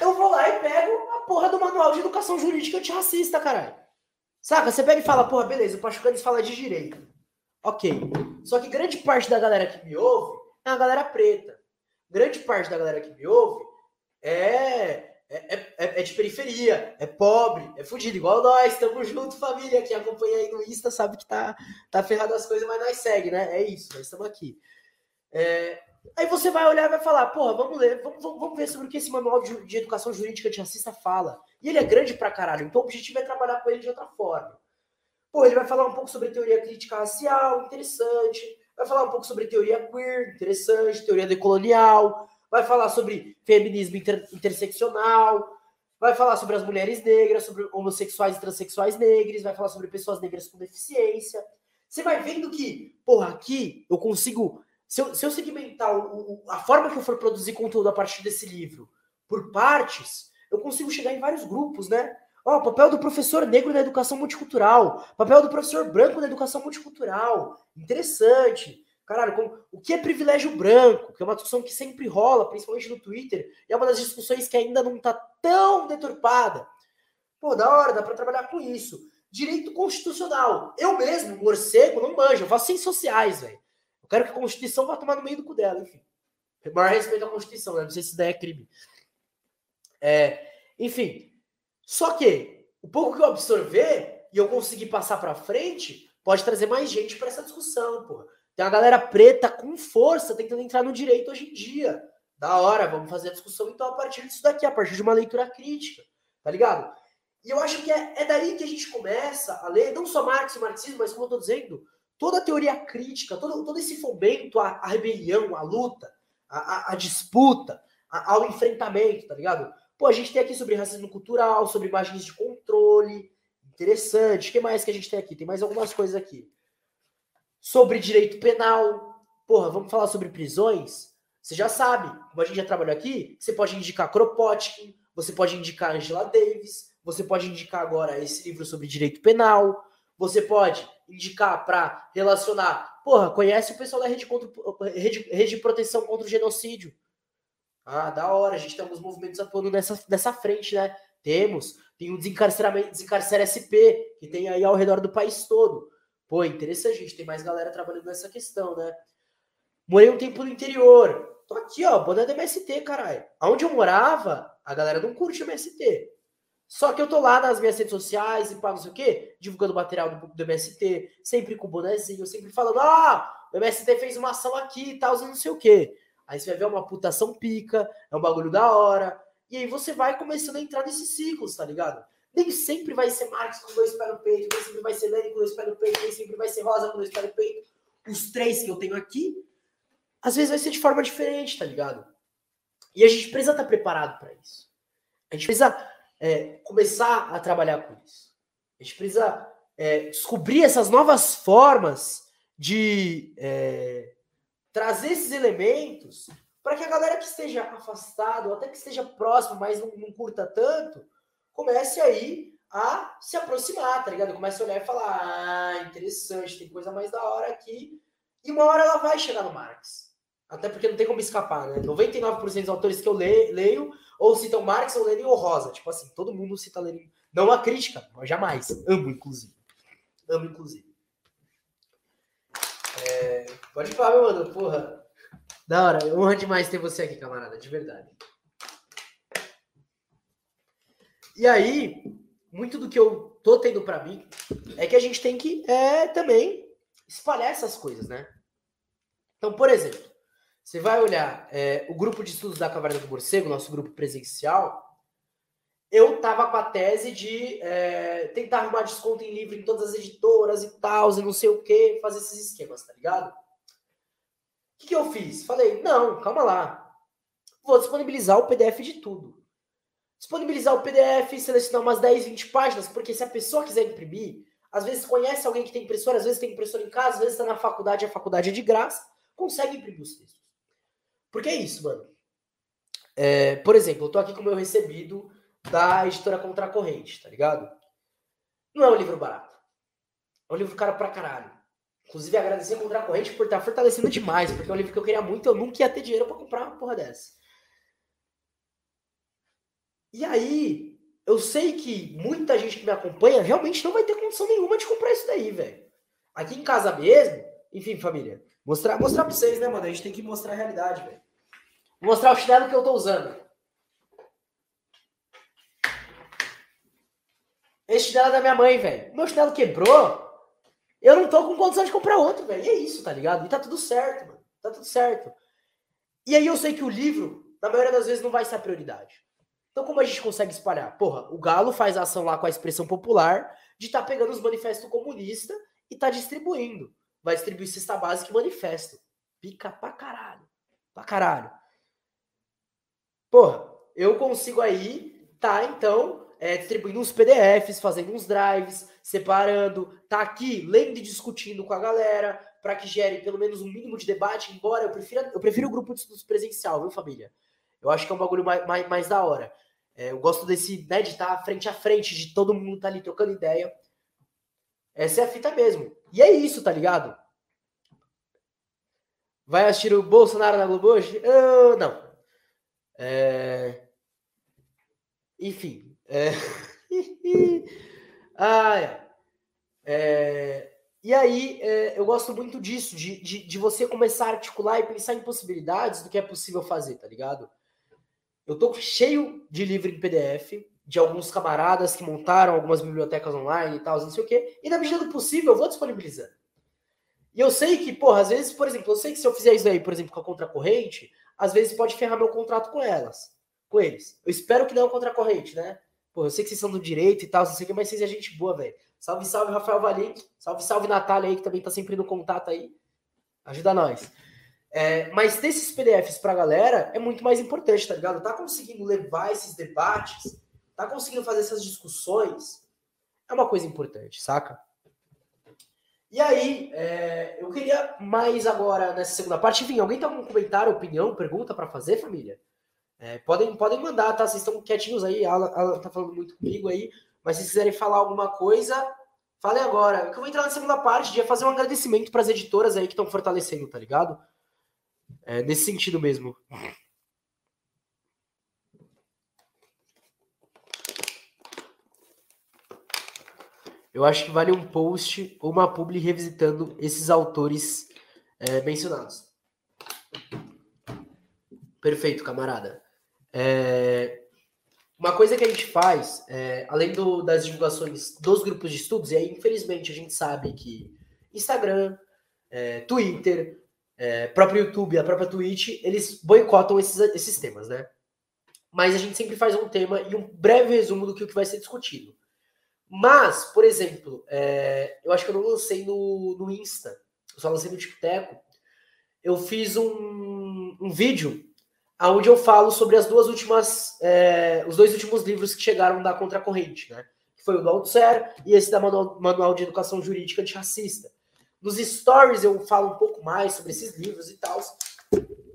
Eu vou lá e pego a porra do manual de educação jurídica antirracista, caralho. Saca? Você pega e fala, porra, beleza, o Pachucanes fala de direito. Ok. Só que grande parte da galera que me ouve é a galera preta grande parte da galera que me ouve é, é, é, é de periferia, é pobre, é fudido, igual nós, estamos junto, família, que acompanha aí no Insta, sabe que tá, tá ferrado as coisas, mas nós segue, né? É isso, nós estamos aqui. É, aí você vai olhar e vai falar, porra, vamos ler, vamos, vamos, ver sobre o que esse manual de, de educação jurídica antirracista fala. E ele é grande pra caralho, então o objetivo é trabalhar com ele de outra forma. Pô, ele vai falar um pouco sobre teoria crítica racial, interessante vai falar um pouco sobre teoria queer, interessante, teoria decolonial, vai falar sobre feminismo inter, interseccional, vai falar sobre as mulheres negras, sobre homossexuais e transexuais negros, vai falar sobre pessoas negras com deficiência. Você vai vendo que, porra, aqui eu consigo. Se eu, se eu segmentar o, o, a forma que eu for produzir conteúdo a partir desse livro por partes, eu consigo chegar em vários grupos, né? Ó, oh, papel do professor negro na educação multicultural, papel do professor branco na educação multicultural. Interessante. Caralho, como, o que é privilégio branco? Que é uma discussão que sempre rola, principalmente no Twitter, e é uma das discussões que ainda não tá tão deturpada. Pô, da hora, dá para trabalhar com isso. Direito constitucional. Eu mesmo, morcego, não manjo, eu faço ciências sociais, velho. Eu quero que a Constituição vá tomar no meio do cu dela, enfim. Maior respeito à Constituição, né? Não sei se isso daí é crime. É, enfim, só que o pouco que eu absorver e eu conseguir passar para frente pode trazer mais gente para essa discussão, pô. Tem uma galera preta com força tentando entrar no direito hoje em dia. Da hora, vamos fazer a discussão então a partir disso daqui, a partir de uma leitura crítica, tá ligado? E eu acho que é, é daí que a gente começa a ler, não só Marx e marxismo, mas como eu tô dizendo, toda a teoria crítica, todo, todo esse fomento à, à rebelião, à luta, à, à, à disputa, ao enfrentamento, tá ligado? Pô, a gente tem aqui sobre racismo cultural, sobre imagens de controle. Interessante. O que mais que a gente tem aqui? Tem mais algumas coisas aqui. Sobre direito penal. porra, vamos falar sobre prisões? Você já sabe, como a gente já trabalhou aqui, você pode indicar Kropotkin, você pode indicar Angela Davis, você pode indicar agora esse livro sobre direito penal, você pode indicar para relacionar. Porra, conhece o pessoal da rede, contra, rede, rede de proteção contra o genocídio. Ah, da hora, a gente tem alguns movimentos atuando nessa, nessa frente, né? Temos. Tem o desencarceramento, desencarcera SP, que tem aí ao redor do país todo. Pô, interessante, a gente tem mais galera trabalhando nessa questão, né? Morei um tempo no interior. Tô aqui, ó, boné do MST, caralho. Onde eu morava, a galera não curte o MST. Só que eu tô lá nas minhas redes sociais e pá, não sei o quê, divulgando material do, do MST, sempre com bonezinho, sempre falando, ah, o MST fez uma ação aqui e tal, não sei o quê. Aí você vai ver uma putação pica, é um bagulho da hora. E aí você vai começando a entrar nesses ciclos, tá ligado? Nem sempre vai ser Marx com dois pés no peito, nem sempre vai ser Lenin com dois pés no peito, nem sempre vai ser Rosa com dois pés no peito. Os três que eu tenho aqui, às vezes vai ser de forma diferente, tá ligado? E a gente precisa estar preparado para isso. A gente precisa é, começar a trabalhar com isso. A gente precisa é, descobrir essas novas formas de é, trazer esses elementos para que a galera que esteja afastada, ou até que esteja próximo, mas não, não curta tanto, comece aí a se aproximar, tá ligado? Comece a olhar e falar: ah, interessante, tem coisa mais da hora aqui. E uma hora ela vai chegar no Marx. Até porque não tem como escapar, né? 99% dos autores que eu leio ou citam Marx ou Lenin ou Rosa. Tipo assim, todo mundo cita Lenin. Não a crítica, jamais. Amo, inclusive. Amo, inclusive. É, pode falar, meu mano. Porra. Da hora. Honra demais ter você aqui, camarada. De verdade. E aí, muito do que eu tô tendo para mim é que a gente tem que é, também espalhar essas coisas, né? Então, por exemplo, você vai olhar é, o grupo de estudos da Caverna do Morcego, nosso grupo presencial, eu tava com a tese de é, tentar arrumar desconto em livro em todas as editoras e tal, e não sei o que, fazer esses esquemas, tá ligado? O que, que eu fiz? Falei, não, calma lá. Vou disponibilizar o PDF de tudo. Disponibilizar o PDF, selecionar umas 10, 20 páginas, porque se a pessoa quiser imprimir, às vezes conhece alguém que tem impressora, às vezes tem impressora em casa, às vezes está na faculdade, a faculdade é de graça, consegue imprimir os textos. Porque é isso, mano. É, por exemplo, eu tô aqui com o meu recebido da editora Contra a Corrente, tá ligado? Não é um livro barato. É um livro caro pra caralho. Inclusive, agradecer a Contra a Corrente por estar fortalecendo demais, porque é um livro que eu queria muito, eu nunca ia ter dinheiro para comprar uma porra dessa. E aí, eu sei que muita gente que me acompanha realmente não vai ter condição nenhuma de comprar isso daí, velho. Aqui em casa mesmo, enfim, família, mostrar, mostrar pra vocês, né, mano? A gente tem que mostrar a realidade, velho. Vou mostrar o chinelo que eu tô usando. Esse chinelo é da minha mãe, velho. Meu chinelo quebrou. Eu não tô com condição de comprar outro, velho. E é isso, tá ligado? E tá tudo certo, mano. Tá tudo certo. E aí eu sei que o livro, na maioria das vezes, não vai ser a prioridade. Então, como a gente consegue espalhar? Porra, o Galo faz ação lá com a expressão popular de estar tá pegando os manifestos comunistas e tá distribuindo. Vai distribuir cesta básica e manifesto. Pica pra caralho. Pra caralho. Porra, eu consigo aí, tá, então, é, distribuindo uns PDFs, fazendo uns drives, separando, tá aqui lendo e discutindo com a galera, para que gere pelo menos um mínimo de debate, embora eu prefira, eu prefiro o grupo de estudos presencial, viu, família? Eu acho que é um bagulho mais, mais, mais da hora. É, eu gosto desse, né, de estar tá frente a frente, de todo mundo tá ali trocando ideia. Essa é a fita mesmo. E é isso, tá ligado? Vai assistir o Bolsonaro na Globo hoje? Uh, não. É... Enfim. É... ah, é. É... E aí, é, eu gosto muito disso, de, de, de, você começar a articular e pensar em possibilidades do que é possível fazer, tá ligado? Eu tô cheio de livro em PDF, de alguns camaradas que montaram algumas bibliotecas online e tal, não sei o quê, e na medida do possível eu vou disponibilizando. E eu sei que, porra, às vezes, por exemplo, eu sei que se eu fizer isso aí, por exemplo, com a contracorrente, às vezes pode ferrar meu contrato com elas, com eles. Eu espero que não contracorrente, né? Pô, eu sei que vocês são do direito e tal, não sei o que, mas vocês é gente boa, velho. Salve, salve, Rafael Valim. Salve, salve, Natália aí, que também tá sempre no contato aí. Ajuda nós. É, mas ter esses PDFs pra galera é muito mais importante, tá ligado? Tá conseguindo levar esses debates, tá conseguindo fazer essas discussões, é uma coisa importante, saca? E aí, é, eu queria mais agora nessa segunda parte. Enfim, alguém tem algum comentário, opinião, pergunta para fazer, família? É, podem, podem mandar, tá? Vocês estão quietinhos aí, a Alan tá falando muito comigo aí, mas se quiserem falar alguma coisa, falem agora. Eu vou entrar na segunda parte de fazer um agradecimento para as editoras aí que estão fortalecendo, tá ligado? É, nesse sentido mesmo. Eu acho que vale um post ou uma publi revisitando esses autores é, mencionados. Perfeito, camarada. É, uma coisa que a gente faz, é, além do, das divulgações dos grupos de estudos, e aí, infelizmente, a gente sabe que Instagram, é, Twitter, é, próprio YouTube, a própria Twitch, eles boicotam esses, esses temas, né? Mas a gente sempre faz um tema e um breve resumo do que, o que vai ser discutido. Mas, por exemplo, é, eu acho que eu não lancei no, no Insta, eu só lancei no TikTok. Eu fiz um, um vídeo onde eu falo sobre as duas últimas, é, os dois últimos livros que chegaram da Contracorrente, né? Que foi o do Althusser e esse da Manual, Manual de Educação Jurídica Antirracista. Nos stories eu falo um pouco mais sobre esses livros e tal,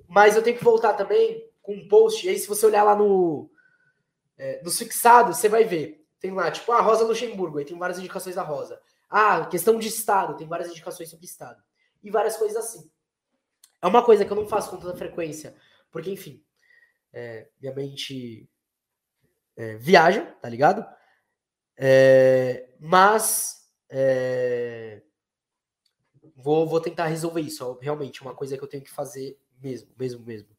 mas eu tenho que voltar também com um post. E aí, se você olhar lá no, é, nos fixados, você vai ver tem lá, tipo, a ah, Rosa Luxemburgo, aí tem várias indicações da Rosa. Ah, questão de Estado, tem várias indicações sobre Estado. E várias coisas assim. É uma coisa que eu não faço com toda frequência, porque, enfim, é, minha mente é, viaja, tá ligado? É, mas é, vou, vou tentar resolver isso. Realmente, uma coisa que eu tenho que fazer mesmo, mesmo, mesmo.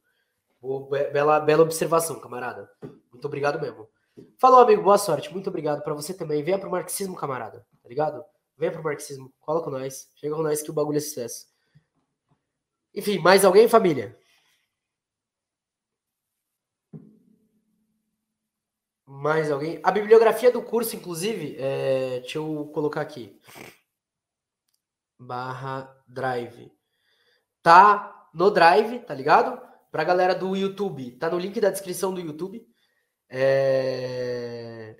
Bela, bela observação, camarada. Muito obrigado mesmo. Falou, amigo, boa sorte. Muito obrigado para você também. Venha pro marxismo, camarada. Tá ligado? Venha pro marxismo. Cola com nós. Chega com nós que o bagulho é sucesso. Enfim, mais alguém, família? Mais alguém? A bibliografia do curso, inclusive, é... deixa eu colocar aqui. Barra Drive. Tá no Drive, tá ligado? Pra galera do YouTube. Tá no link da descrição do YouTube. É...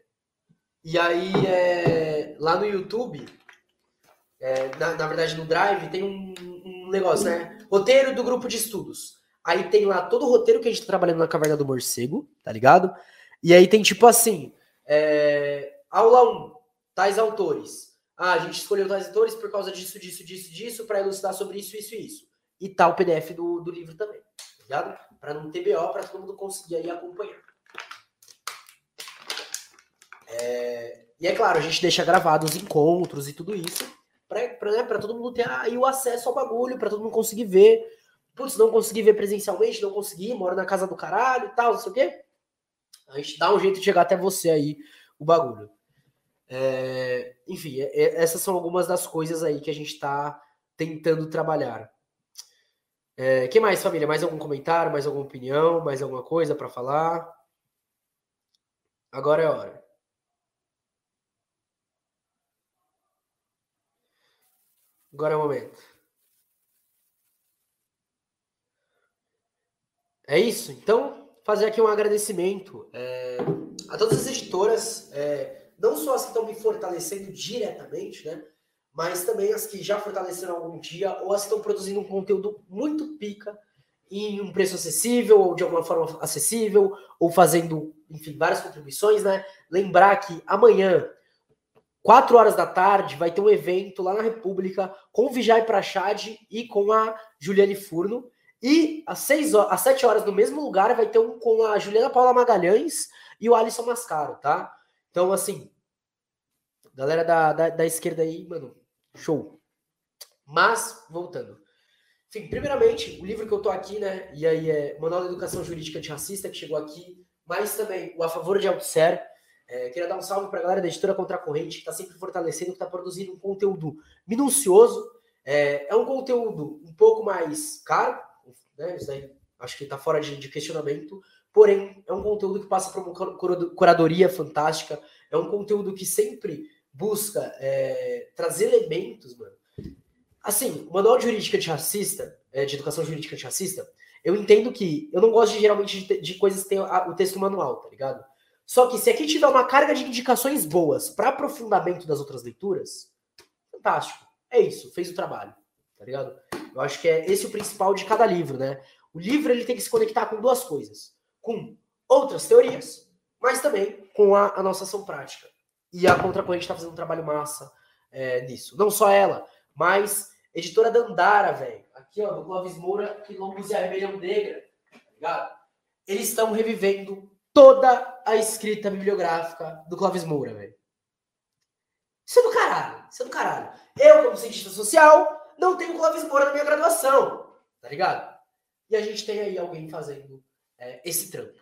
E aí, é... lá no YouTube, é... na, na, verdade no Drive, tem um, um, negócio, né? Roteiro do grupo de estudos. Aí tem lá todo o roteiro que a gente tá trabalhando na Caverna do Morcego, tá ligado? E aí tem tipo assim, é... aula 1, tais autores. Ah, a gente escolheu tais autores por causa disso, disso, disso, disso, para elucidar sobre isso, isso e isso. E tá o PDF do, do livro também, tá ligado? Para não ter BO, para todo mundo conseguir aí acompanhar. É, e é claro, a gente deixa gravados os encontros e tudo isso, para né, todo mundo ter aí o acesso ao bagulho, para todo mundo conseguir ver. Putz, não consegui ver presencialmente, não consegui, moro na casa do caralho e tal, não sei o quê. A gente dá um jeito de chegar até você aí o bagulho. É, enfim, é, é essas são algumas das coisas aí que a gente está tentando trabalhar. É, que mais, família? Mais algum comentário, mais alguma opinião, mais alguma coisa para falar? Agora é a hora. Agora é o momento. É isso. Então, fazer aqui um agradecimento é, a todas as editoras, é, não só as que estão me fortalecendo diretamente, né? Mas também as que já fortaleceram algum dia ou as que estão produzindo um conteúdo muito pica em um preço acessível ou de alguma forma acessível ou fazendo, enfim, várias contribuições, né? Lembrar que amanhã 4 horas da tarde vai ter um evento lá na República com o Vijay Prachad e com a Juliane Furno. E às, 6 horas, às 7 horas no mesmo lugar vai ter um com a Juliana Paula Magalhães e o Alisson Mascaro, tá? Então, assim, galera da, da, da esquerda aí, mano, show. Mas, voltando. Enfim, primeiramente, o livro que eu tô aqui, né? E aí é Manual da Educação Jurídica Antirracista, que chegou aqui, mas também o A Favor de Altusser, é, queria dar um salve para a galera da editora Contra a Corrente, que está sempre fortalecendo, que está produzindo um conteúdo minucioso. É, é, um conteúdo um pouco mais caro, né? Isso aí acho que está fora de, de, questionamento. Porém, é um conteúdo que passa por uma curadoria fantástica. É um conteúdo que sempre busca é, trazer elementos, mano. Assim, o manual de jurídica antirracista, é, de educação jurídica antirracista, eu entendo que eu não gosto de, geralmente de, de coisas que tem o texto manual, tá ligado? Só que se aqui tiver uma carga de indicações boas para aprofundamento das outras leituras, fantástico. é isso, fez o trabalho, tá ligado? Eu acho que é esse o principal de cada livro, né? O livro ele tem que se conectar com duas coisas, com outras teorias, mas também com a, a nossa ação prática. E a Contracorrente está fazendo um trabalho massa é, nisso. Não só ela, mas editora Dandara, velho. Aqui, ó, do Clóvis Moura, Quilombos e a Rebelião Negra, tá ligado? Eles estão revivendo toda a escrita bibliográfica do Clóvis Moura, velho. Isso é do caralho, isso é do caralho. Eu, como cientista social, não tenho Clóvis Moura na minha graduação, tá ligado? E a gente tem aí alguém fazendo é, esse trampo.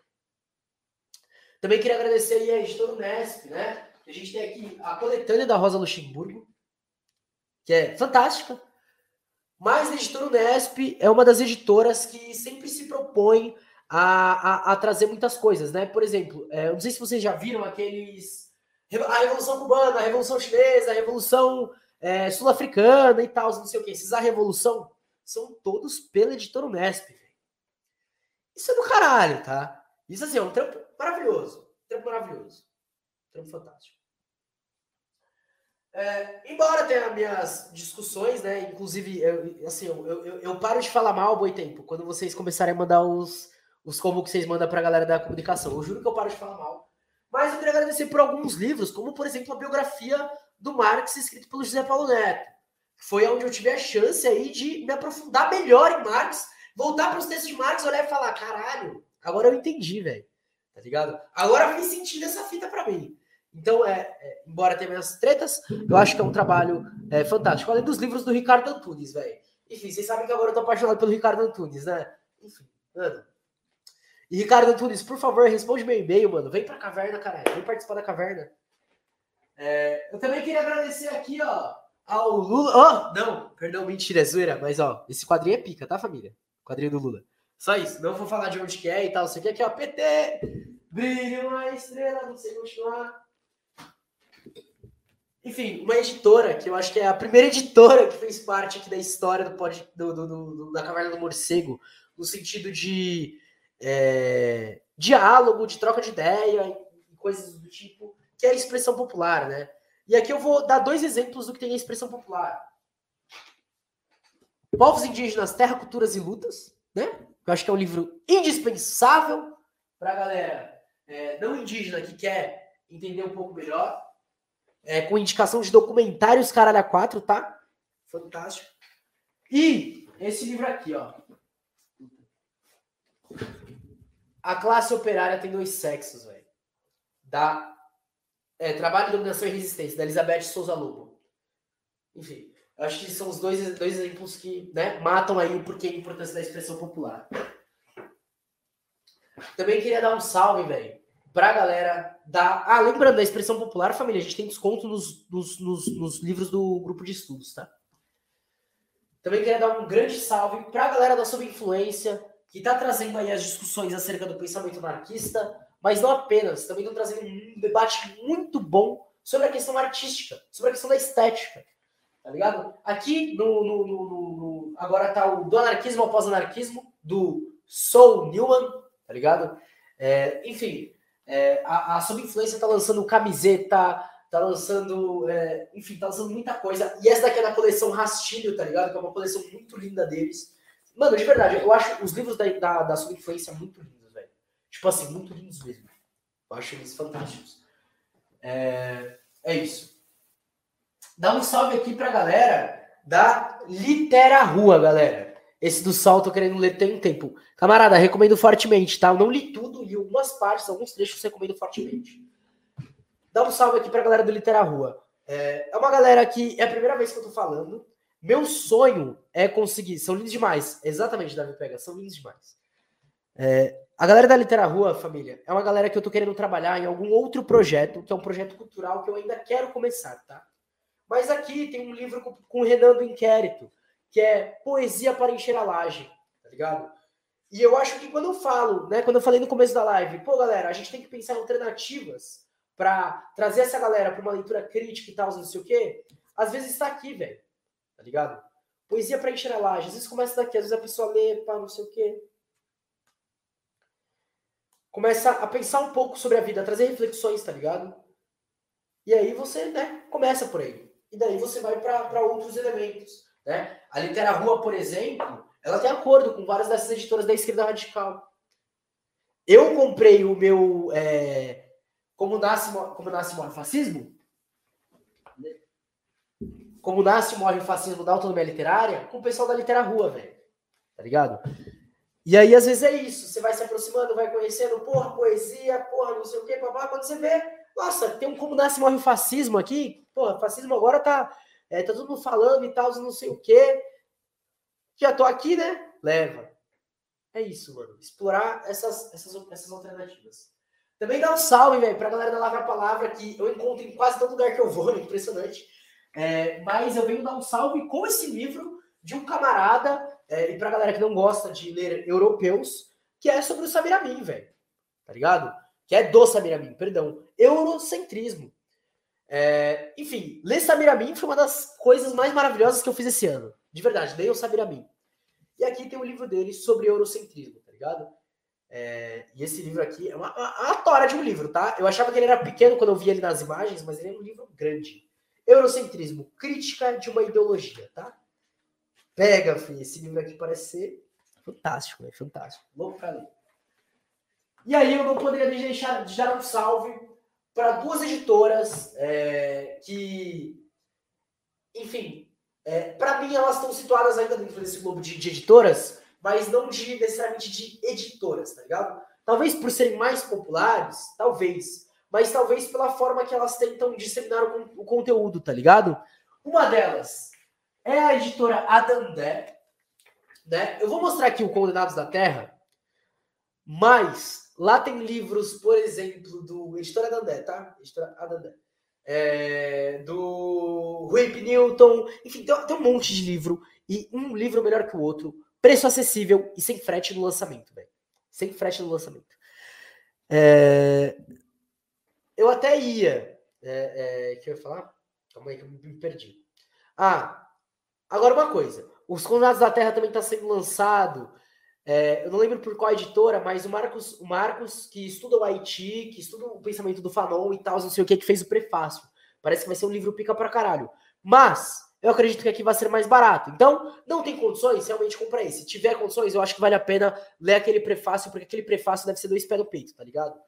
Também queria agradecer aí a editora Unesp, né? A gente tem aqui a coletânea da Rosa Luxemburgo, que é fantástica. Mas a editora Unesp é uma das editoras que sempre se propõe a, a, a trazer muitas coisas, né? Por exemplo, é, não sei se vocês já viram aqueles. A Revolução Cubana, a Revolução Chinesa, a Revolução é, Sul-Africana e tal, não sei o que. Esses A Revolução são todos pela editora Unesp. Isso é do caralho, tá? Isso assim, é um trampo maravilhoso. Trampo maravilhoso. Trampo fantástico. É, embora tenha minhas discussões, né? Inclusive, eu, assim, eu, eu, eu, paro de falar mal boi tempo quando vocês começarem a mandar os, os como que vocês mandam pra galera da comunicação. Eu juro que eu paro de falar mal. Mas eu queria agradecer por alguns livros, como por exemplo a biografia do Marx, escrito pelo José Paulo Neto. Foi onde eu tive a chance aí de me aprofundar melhor em Marx, voltar para os textos de Marx, olhar e falar: caralho, agora eu entendi, velho. Tá ligado? Agora fez sentido essa fita para mim. Então, é, é, embora tenha minhas tretas, eu acho que é um trabalho é, fantástico. Além dos livros do Ricardo Antunes, velho. Enfim, vocês sabem que agora eu tô apaixonado pelo Ricardo Antunes, né? Enfim, mano. E Ricardo Antunes, por favor, responde meu e-mail, mano. Vem pra caverna, cara. Vem participar da caverna. É, eu também queria agradecer aqui, ó, ao Lula. Oh, não, perdão, mentira, é zoeira. Mas, ó, esse quadrinho é pica, tá, família? Quadrinho do Lula. Só isso. Não vou falar de onde que é e tal. Isso aqui, aqui ó, PT. Brilha uma estrela, não sei continuar. Enfim, uma editora, que eu acho que é a primeira editora que fez parte aqui da história do, do, do, do da Caverna do Morcego, no sentido de é, diálogo, de troca de ideia e coisas do tipo, que é a expressão popular, né? E aqui eu vou dar dois exemplos do que tem a expressão popular. Povos indígenas, terra, culturas e lutas, né? Eu acho que é um livro indispensável para a galera é, não indígena que quer entender um pouco melhor. É, com indicação de documentários Caralho a 4, tá? Fantástico. E esse livro aqui, ó. A classe operária tem dois sexos, velho. Da é, Trabalho, Dominação e Resistência, da Elizabeth Souza Lobo. Enfim, acho que são os dois, dois exemplos que né, matam aí o porquê a importância da expressão popular. Também queria dar um salve, velho, pra galera da. Ah, lembrando da expressão popular, família, a gente tem desconto nos, nos, nos, nos livros do grupo de estudos, tá? Também queria dar um grande salve pra galera da Sob Influência, que está trazendo aí as discussões acerca do pensamento anarquista, mas não apenas, também estão trazendo um debate muito bom sobre a questão artística, sobre a questão da estética, tá ligado? Aqui no, no, no, no agora tá o do anarquismo ao pós-anarquismo do Soul Newman, tá ligado? É, enfim, é, a, a Sob Influência tá lançando camiseta, tá lançando, é, enfim, tá lançando muita coisa. E essa daqui é da coleção Rastilho, tá ligado? Que é uma coleção muito linda deles. Mano, de verdade, eu acho os livros da, da, da influência muito lindos, velho. Tipo assim, muito lindos mesmo. Eu acho eles fantásticos. É, é isso. Dá um salve aqui pra galera da Litera Rua, galera. Esse do Sol tô querendo ler tem um tempo. Camarada, recomendo fortemente, tá? Eu não li tudo, li algumas partes, alguns trechos recomendo fortemente. Dá um salve aqui pra galera do Litera Rua. É, é uma galera que é a primeira vez que eu tô falando. Meu sonho é conseguir. São lindos demais. Exatamente, Davi Pega. São lindos demais. É, a galera da Litera Rua, família, é uma galera que eu tô querendo trabalhar em algum outro projeto, que é um projeto cultural que eu ainda quero começar, tá? Mas aqui tem um livro com, com o Renan do Inquérito, que é Poesia para Encher a Laje, tá ligado? E eu acho que quando eu falo, né, quando eu falei no começo da live, pô, galera, a gente tem que pensar em alternativas para trazer essa galera para uma leitura crítica e tal, não sei o quê, às vezes está aqui, velho tá ligado? Poesia para encher a laje. Às vezes começa daqui, às vezes a pessoa lê, pá, não sei o quê. Começa a pensar um pouco sobre a vida, a trazer reflexões, tá ligado? E aí você, né, começa por aí. e daí você vai para outros elementos. Né? A Litera Rua, por exemplo, ela tem acordo com várias dessas editoras da esquerda radical. Eu comprei o meu é, Como Nasce, Como Nasce o Fascismo, Como Nasce Morre o Fascismo da Autonomia Literária, com o pessoal da Litera Rua, velho. Tá ligado? E aí, às vezes, é isso. Você vai se aproximando, vai conhecendo, porra, poesia, porra, não sei o quê, papá. Quando você vê, nossa, tem um Como Nasce Morre o Fascismo aqui. Porra, fascismo agora tá, é, tá todo mundo falando e tal, não sei o quê. Já tô aqui, né? Leva. É isso, mano. Explorar essas, essas, essas alternativas. Também dá um salve, velho, pra galera da Lavra Palavra, que eu encontro em quase todo lugar que eu vou, é impressionante. É, mas eu venho dar um salve com esse livro de um camarada, é, e pra galera que não gosta de ler europeus, que é sobre o Samir Amin, velho. Tá ligado? Que é do Samir Amin, perdão. Eurocentrismo. É, enfim, ler Samir Amin foi uma das coisas mais maravilhosas que eu fiz esse ano. De verdade, leiam Samir Amin. E aqui tem um livro dele sobre eurocentrismo, tá ligado? É, e esse livro aqui é uma, uma, uma tora de um livro, tá? Eu achava que ele era pequeno quando eu via ele nas imagens, mas ele é um livro grande. Eurocentrismo, crítica de uma ideologia, tá? Pega, filho, esse livro aqui parece ser fantástico, é fantástico. Louco pra ler. E aí eu não poderia deixar de dar um salve para duas editoras é, que, enfim, é, para mim elas estão situadas ainda dentro desse globo de, de, editoras, mas não de necessariamente de editoras, tá ligado? Talvez por serem mais populares, talvez, mas talvez pela forma que elas tentam disseminar o, o conteúdo, tá ligado? Uma delas é a editora Adandé, né? Eu vou mostrar aqui o Condenados da Terra, mas lá tem livros, por exemplo, do Editora Adandé, tá? Editora Adandé. É, do Rape Newton, enfim, tem, tem, um monte de livro e um livro melhor que o outro, preço acessível e sem frete no lançamento, velho. Sem frete no lançamento. É, eu até ia. É, é, que eu ia falar? Calma aí que eu me perdi. Ah, agora uma coisa. Os Condenados da Terra também está sendo lançado. É, eu não lembro por qual editora, mas o Marcos, o Marcos, que estuda o Haiti, que estuda o pensamento do Fanon e tal, não sei o que, que fez o prefácio. Parece que vai ser um livro pica pra caralho. Mas, eu acredito que aqui vai ser mais barato. Então, não tem condições, realmente compra esse. Se tiver condições, eu acho que vale a pena ler aquele prefácio, porque aquele prefácio deve ser dois pés no peito, tá ligado?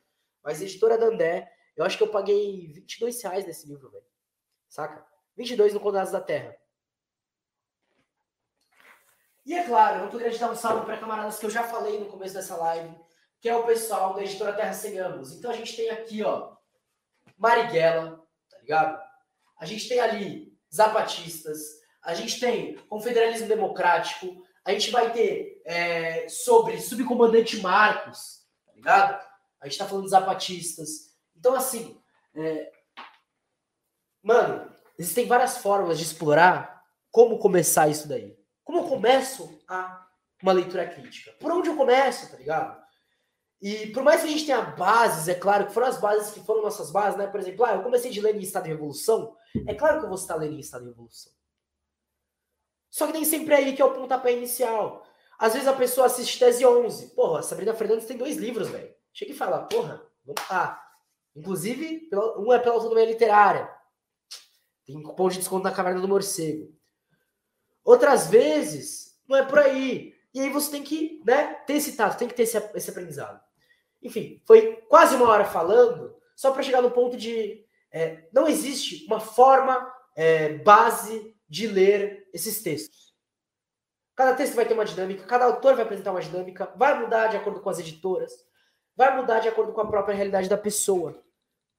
Mas editora Dandé, eu acho que eu paguei 22 reais nesse livro, velho. Saca? 22 no Condenados da Terra. E é claro, eu não poderia dar um salve para camaradas que eu já falei no começo dessa live, que é o pessoal da editora Terra Sem. Então a gente tem aqui, ó, Marighella, tá ligado? A gente tem ali Zapatistas, a gente tem Confederalismo Democrático, a gente vai ter é, sobre Subcomandante Marcos, tá ligado? A gente tá falando de Zapatistas. Então, assim, é... mano, existem várias formas de explorar como começar isso daí. Como eu começo a uma leitura crítica? Por onde eu começo, tá ligado? E por mais que a gente tenha bases, é claro que foram as bases que foram nossas bases, né? Por exemplo, ah, eu comecei de Lenin em Estado de Revolução, é claro que eu vou citar Lenin em Estado de Revolução. Só que nem sempre é aí que é o pontapé inicial. Às vezes a pessoa assiste Tese 11. Porra, Sabrina Fernandes tem dois livros, velho. Chega e fala, porra, vamos lá. Inclusive, um é pela autonomia literária. Tem cupom de desconto na Caverna do Morcego. Outras vezes, não é por aí. E aí você tem que né, ter esse tato, tem que ter esse, esse aprendizado. Enfim, foi quase uma hora falando, só para chegar no ponto de é, não existe uma forma é, base de ler esses textos. Cada texto vai ter uma dinâmica, cada autor vai apresentar uma dinâmica, vai mudar de acordo com as editoras, vai mudar de acordo com a própria realidade da pessoa.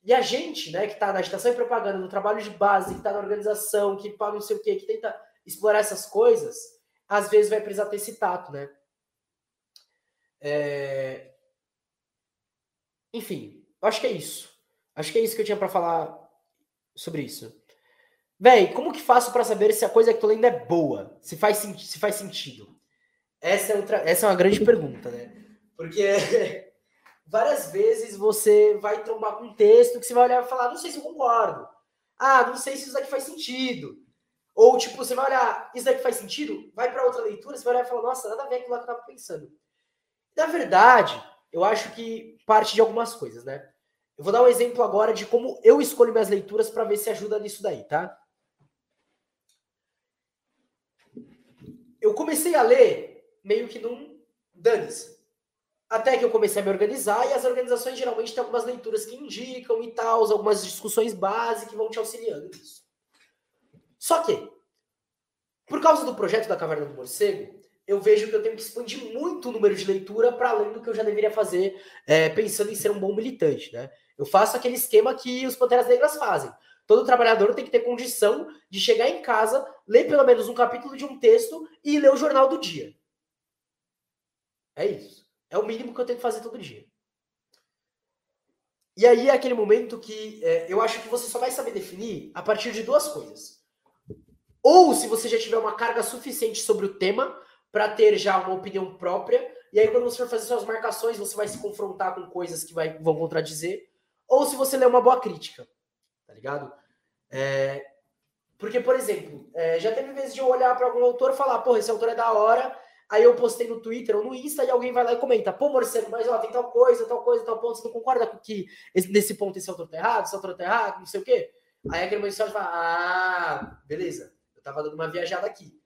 E a gente, né, que está na agitação e propaganda, no trabalho de base, que está na organização, que para não sei o quê, que tenta explorar essas coisas, às vezes vai precisar ter esse tato, né? É... Enfim, acho que é isso. Acho que é isso que eu tinha para falar sobre isso. Véi, como que faço para saber se a coisa que tô lendo é boa? Se faz, se faz sentido? Essa é, outra, essa é uma grande pergunta, né? Porque várias vezes você vai trombar com um texto que você vai olhar e falar, não sei se eu concordo. Ah, não sei se isso daqui faz sentido. Ou, tipo, você vai olhar, isso daqui faz sentido? Vai para outra leitura, você vai olhar e falar, nossa, nada a ver com aquilo que eu estava pensando. Na verdade, eu acho que parte de algumas coisas, né? Eu vou dar um exemplo agora de como eu escolho minhas leituras para ver se ajuda nisso daí, tá? Eu comecei a ler meio que num dane-se. Até que eu comecei a me organizar e as organizações geralmente têm algumas leituras que indicam e tal, algumas discussões básicas que vão te auxiliando nisso. Só que, por causa do projeto da Caverna do Morcego, eu vejo que eu tenho que expandir muito o número de leitura para além do que eu já deveria fazer é, pensando em ser um bom militante. Né? Eu faço aquele esquema que os Panteras Negras fazem. Todo trabalhador tem que ter condição de chegar em casa, ler pelo menos um capítulo de um texto e ler o jornal do dia. É isso. É o mínimo que eu tenho que fazer todo dia. E aí é aquele momento que é, eu acho que você só vai saber definir a partir de duas coisas. Ou se você já tiver uma carga suficiente sobre o tema para ter já uma opinião própria, e aí quando você for fazer suas marcações, você vai se confrontar com coisas que vai, vão contradizer, ou se você ler uma boa crítica, tá ligado? É, porque, por exemplo, é, já teve vezes de eu olhar para algum autor e falar, pô, esse autor é da hora, Aí eu postei no Twitter ou no Insta e alguém vai lá e comenta: pô, Morcego, mas ó, tem tal coisa, tal coisa, tal ponto. Você não concorda com que esse, nesse ponto esse autor tá errado, esse autor tá errado, não sei o quê? Aí aquele mensagem fala: ah, beleza, eu tava dando uma viajada aqui.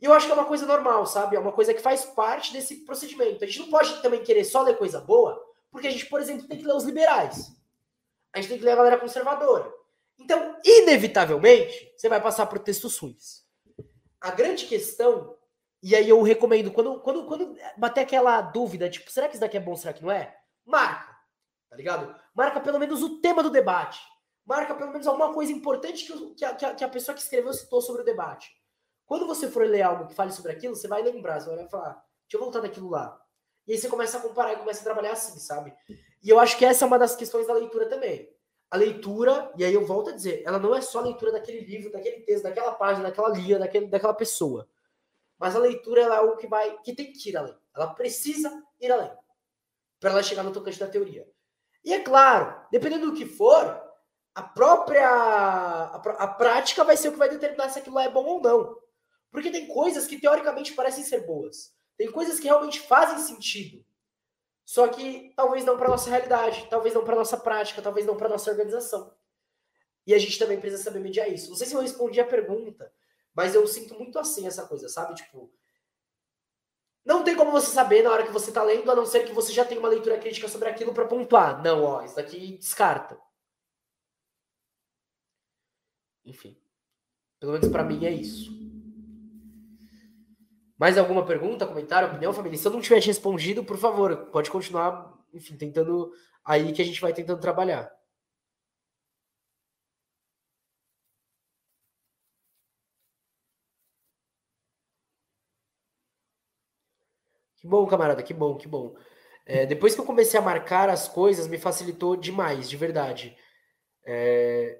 E eu acho que é uma coisa normal, sabe? É uma coisa que faz parte desse procedimento. A gente não pode também querer só ler coisa boa, porque a gente, por exemplo, tem que ler os liberais. A gente tem que ler a galera conservadora. Então, inevitavelmente, você vai passar por textos ruins. A grande questão e aí eu recomendo, quando, quando, quando bater aquela dúvida, tipo, será que isso daqui é bom, será que não é? Marca, tá ligado? Marca pelo menos o tema do debate. Marca pelo menos alguma coisa importante que, que, a, que a pessoa que escreveu citou sobre o debate. Quando você for ler algo que fale sobre aquilo, você vai lembrar, você vai falar, deixa eu voltar daquilo lá. E aí você começa a comparar e começa a trabalhar assim, sabe? E eu acho que essa é uma das questões da leitura também. A leitura, e aí eu volto a dizer, ela não é só a leitura daquele livro, daquele texto, daquela página, daquela linha, daquele, daquela pessoa. Mas a leitura é algo que vai, que tem que ir além. Ela precisa ir além para ela chegar no tocante da teoria. E é claro, dependendo do que for, a própria a, a, prática vai ser o que vai determinar se aquilo lá é bom ou não. Porque tem coisas que teoricamente parecem ser boas. Tem coisas que realmente fazem sentido. Só que talvez não para nossa realidade, talvez não para nossa prática, talvez não para nossa organização. E a gente também precisa saber mediar isso. Não sei se eu respondi a pergunta, mas eu sinto muito assim essa coisa, sabe? Tipo, não tem como você saber na hora que você tá lendo, a não ser que você já tenha uma leitura crítica sobre aquilo para pontuar. Não, ó, isso daqui descarta. Enfim. Pelo menos para mim é isso. Mais alguma pergunta, comentário, opinião, família? Se eu não tiver te respondido, por favor, pode continuar, enfim, tentando aí que a gente vai tentando trabalhar. Que bom, camarada, que bom, que bom. É, depois que eu comecei a marcar as coisas, me facilitou demais, de verdade. É,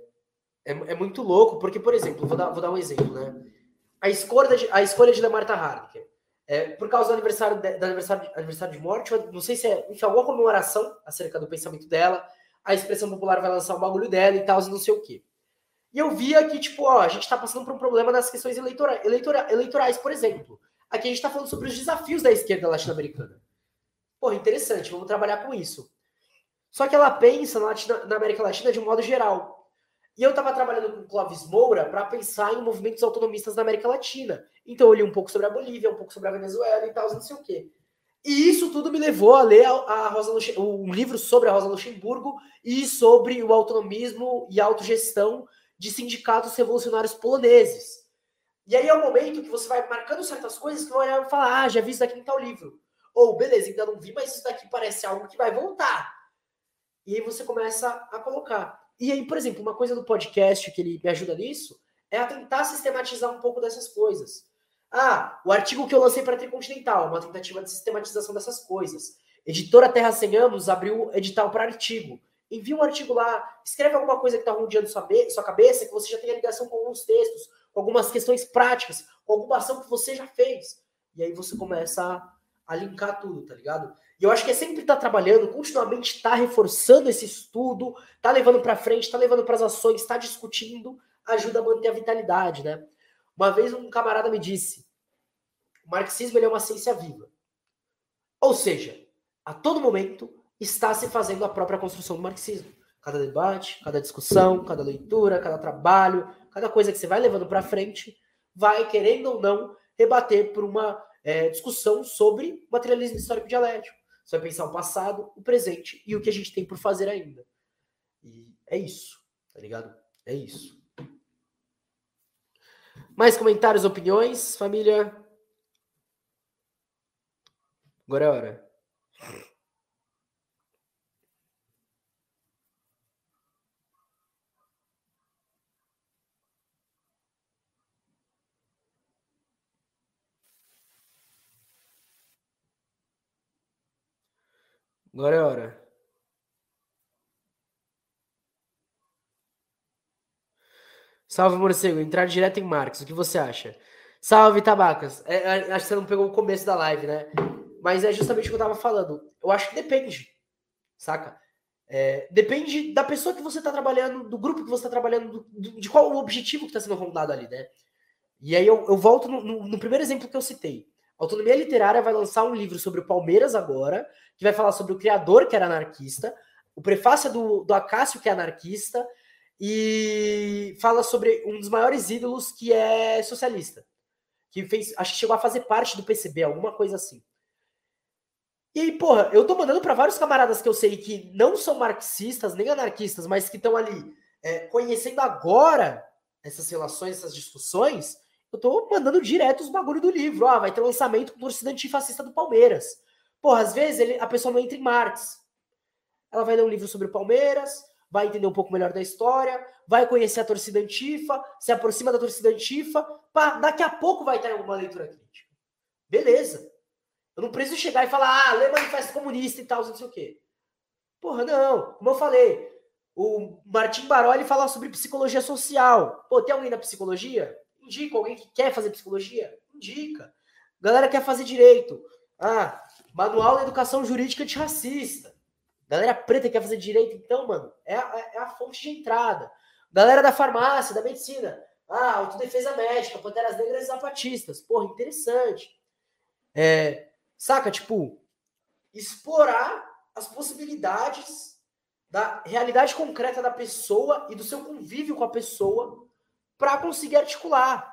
é, é muito louco, porque, por exemplo, vou dar, vou dar um exemplo, né? A escolha de, a escolha de Lemarta Harker. É, por causa do aniversário de, do aniversário, aniversário de morte, não sei se é enfim, alguma comemoração acerca do pensamento dela, a expressão popular vai lançar um bagulho dela e tal, e não sei o quê. E eu via que, tipo, ó, a gente tá passando por um problema nas questões eleitora, eleitora, eleitorais, por exemplo. Aqui a gente está falando sobre os desafios da esquerda latino-americana. Porra, interessante, vamos trabalhar com isso. Só que ela pensa na, Latina, na América Latina de um modo geral. E eu estava trabalhando com o Clóvis Moura para pensar em movimentos autonomistas na América Latina. Então eu li um pouco sobre a Bolívia, um pouco sobre a Venezuela e tal, não sei o quê. E isso tudo me levou a ler a, a Rosa um livro sobre a Rosa Luxemburgo e sobre o autonomismo e autogestão de sindicatos revolucionários poloneses. E aí é o momento que você vai marcando certas coisas que vai olhar e falar, ah, já vi isso daqui em tal livro. Ou, beleza, ainda não vi, mas isso daqui parece algo que vai voltar. E aí você começa a colocar. E aí, por exemplo, uma coisa do podcast que ele me ajuda nisso é a tentar sistematizar um pouco dessas coisas. Ah, o artigo que eu lancei para a Tricontinental, uma tentativa de sistematização dessas coisas. Editora Terra Sem Anos abriu edital para artigo. Envia um artigo lá, escreve alguma coisa que está rodeando sua, sua cabeça, que você já tem ligação com alguns textos com algumas questões práticas, com alguma ação que você já fez. E aí você começa a, a linkar tudo, tá ligado? E eu acho que é sempre estar tá trabalhando, continuamente estar tá reforçando esse estudo, tá levando para frente, tá levando para as ações, está discutindo, ajuda a manter a vitalidade, né? Uma vez um camarada me disse: o marxismo é uma ciência viva. Ou seja, a todo momento está se fazendo a própria construção do marxismo. Cada debate, cada discussão, cada leitura, cada trabalho, cada coisa que você vai levando para frente, vai, querendo ou não, rebater por uma é, discussão sobre materialismo histórico dialético. Você vai pensar o passado, o presente e o que a gente tem por fazer ainda. E é isso, tá ligado? É isso. Mais comentários, opiniões, família? Agora é hora. Agora é hora. Salve, morcego. Entrar direto em Marx. O que você acha? Salve, Tabacas. É, é, acho que você não pegou o começo da live, né? Mas é justamente o que eu tava falando. Eu acho que depende, saca? É, depende da pessoa que você tá trabalhando, do grupo que você tá trabalhando, do, de qual o objetivo que tá sendo rondado ali, né? E aí eu, eu volto no, no, no primeiro exemplo que eu citei. Autonomia Literária vai lançar um livro sobre o Palmeiras agora, que vai falar sobre o criador, que era anarquista, o prefácio do, do Acácio, que é anarquista, e fala sobre um dos maiores ídolos que é socialista, que fez, acho que chegou a fazer parte do PCB, alguma coisa assim. E aí, porra, eu tô mandando para vários camaradas que eu sei que não são marxistas nem anarquistas, mas que estão ali é, conhecendo agora essas relações, essas discussões, eu tô mandando direto os bagulho do livro. Ah, vai ter lançamento com torcida antifascista do Palmeiras. Porra, às vezes ele, a pessoa não entra em Marx. Ela vai ler um livro sobre o Palmeiras, vai entender um pouco melhor da história, vai conhecer a torcida antifa, se aproxima da torcida antifa, pá, daqui a pouco vai ter alguma leitura crítica. Beleza. Eu não preciso chegar e falar, ah, lê manifesto comunista e tal, não sei o quê. Porra, não. Como eu falei, o Martim Baroli fala sobre psicologia social. Pô, tem alguém da psicologia? Indica. Alguém que quer fazer psicologia? Indica. Galera quer fazer direito. Ah, manual de educação jurídica antirracista. Galera preta quer fazer direito, então, mano, é a, é a fonte de entrada. Galera da farmácia, da medicina. Ah, autodefesa médica, Panteras Negras e Zapatistas. Porra, interessante. É, saca, tipo, explorar as possibilidades da realidade concreta da pessoa e do seu convívio com a pessoa para conseguir articular.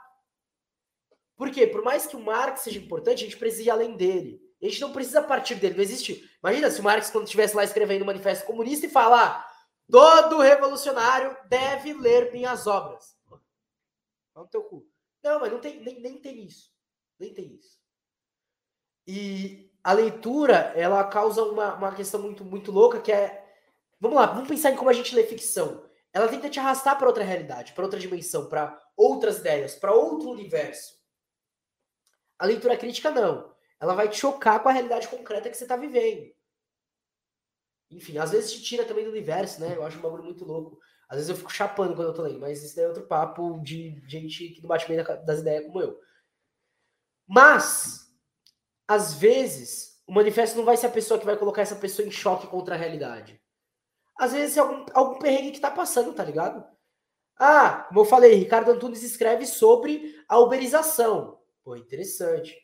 Por quê? Por mais que o Marx seja importante, a gente precisa ir além dele. A gente não precisa partir dele, não existe. Imagina se o Marx, quando estivesse lá escrevendo o Manifesto Comunista, e falar: todo revolucionário deve ler minhas obras. Fala no teu cu. Não, mas não tem, nem, nem tem isso. Nem tem isso. E a leitura, ela causa uma, uma questão muito, muito louca, que é. Vamos lá, vamos pensar em como a gente lê ficção. Ela tenta te arrastar para outra realidade, para outra dimensão, para outras ideias, para outro universo. A leitura crítica, não ela vai te chocar com a realidade concreta que você está vivendo. Enfim, às vezes te tira também do universo, né? Eu acho um bagulho muito louco. Às vezes eu fico chapando quando eu tô lendo, mas isso daí é outro papo de gente que não bate bem das ideias como eu. Mas, às vezes, o manifesto não vai ser a pessoa que vai colocar essa pessoa em choque contra a realidade. Às vezes é algum, algum perrengue que tá passando, tá ligado? Ah, como eu falei, Ricardo Antunes escreve sobre a uberização. Pô, interessante.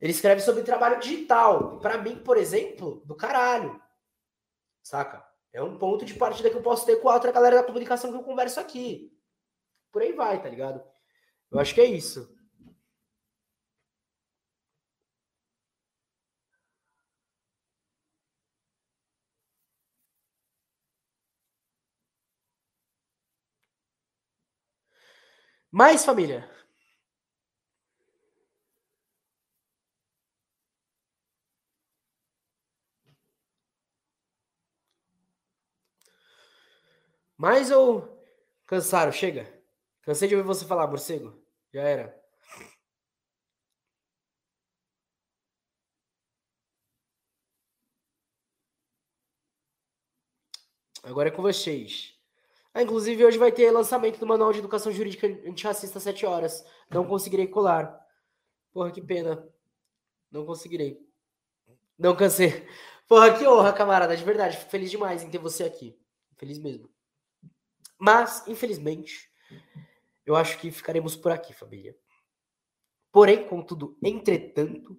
Ele escreve sobre trabalho digital. Para mim, por exemplo, do caralho. Saca? É um ponto de partida que eu posso ter com a outra galera da comunicação que eu converso aqui. Por aí vai, tá ligado? Eu acho que é isso. Mais família. Mais ou cansaram? Chega. Cansei de ouvir você falar, morcego. Já era. Agora é com vocês. Ah, inclusive, hoje vai ter lançamento do Manual de Educação Jurídica Antirracista às 7 horas. Não conseguirei colar. Porra, que pena. Não conseguirei. Não cansei. Porra, que honra, camarada. De verdade. Fico feliz demais em ter você aqui. Feliz mesmo. Mas, infelizmente, eu acho que ficaremos por aqui, família. Porém, contudo, entretanto,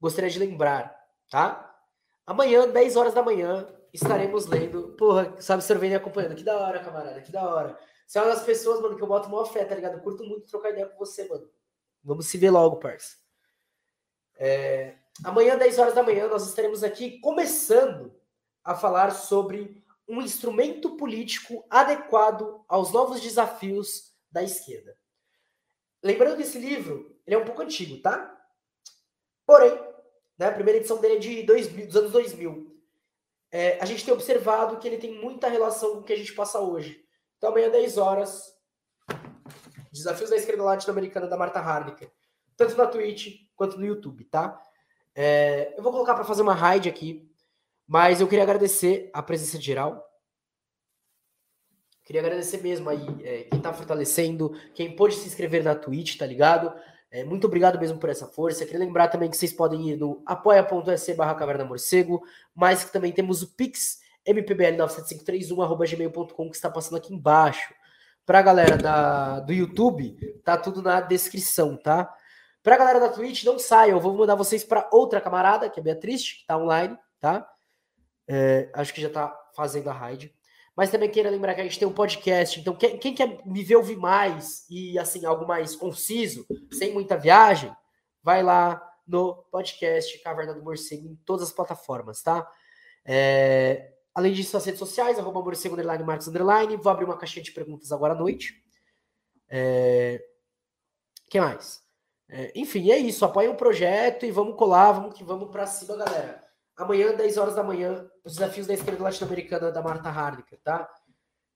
gostaria de lembrar, tá? Amanhã, 10 horas da manhã, estaremos lendo. Porra, sabe, você vem acompanhando. Que da hora, camarada, que da hora. Você é uma das pessoas, mano, que eu boto maior fé, tá ligado? Eu curto muito trocar ideia com você, mano. Vamos se ver logo, parça. É, amanhã, 10 horas da manhã, nós estaremos aqui começando a falar sobre um instrumento político adequado aos novos desafios da esquerda. Lembrando que esse livro ele é um pouco antigo, tá? Porém, né, a primeira edição dele é de 2000, dos anos 2000. É, a gente tem observado que ele tem muita relação com o que a gente passa hoje. Então, amanhã, 10 horas, Desafios da Esquerda Latino-Americana da Marta Harnicker. Tanto na Twitch quanto no YouTube, tá? É, eu vou colocar para fazer uma raid aqui, mas eu queria agradecer a presença geral. Queria agradecer mesmo aí é, quem tá fortalecendo, quem pôde se inscrever na Twitch, tá ligado? É, muito obrigado mesmo por essa força. Queria lembrar também que vocês podem ir no apoia.se barra caverna morcego, mas que também temos o Pix mpbl97531 que está passando aqui embaixo. Para a galera da, do YouTube, tá tudo na descrição, tá? Para a galera da Twitch, não saiam, eu vou mandar vocês para outra camarada, que é a Beatriz, que está online, tá? É, acho que já está fazendo a raid. Mas também queria lembrar que a gente tem um podcast, então quem, quem quer me ver ouvir mais e assim algo mais conciso, sem muita viagem, vai lá no podcast Caverna do Morcego em todas as plataformas, tá? É, além disso, as redes sociais, arroba morcego, underline, marcos, underline. Vou abrir uma caixinha de perguntas agora à noite. É... que mais? É, enfim, é isso. Apoia o projeto e vamos colar, vamos que vamos para cima, galera. Amanhã, 10 horas da manhã, os desafios da esquerda latino-americana da Marta Hardiker, tá?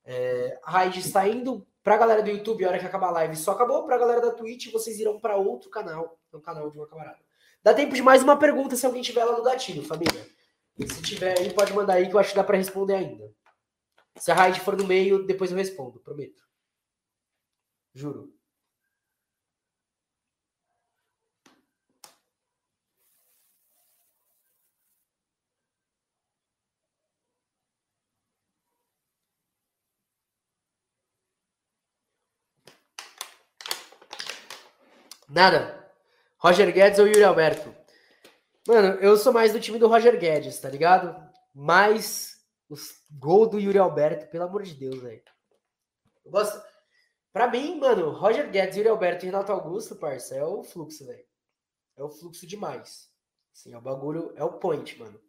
É, a Raid está indo pra galera do YouTube, a hora que acabar a live só acabou. Pra galera da Twitch, vocês irão para outro canal, é um canal de uma camarada. Dá tempo de mais uma pergunta se alguém tiver lá no gatilho, família. Se tiver aí, pode mandar aí que eu acho que dá para responder ainda. Se a Raid for no meio, depois eu respondo, prometo. Juro. Nada. Roger Guedes ou Yuri Alberto? Mano, eu sou mais do time do Roger Guedes, tá ligado? Mais os gol do Yuri Alberto, pelo amor de Deus, velho. Gosto. Pra mim, mano, Roger Guedes, Yuri Alberto e Renato Augusto, parça, é o fluxo, velho. É o fluxo demais. Assim, é o bagulho, é o point, mano.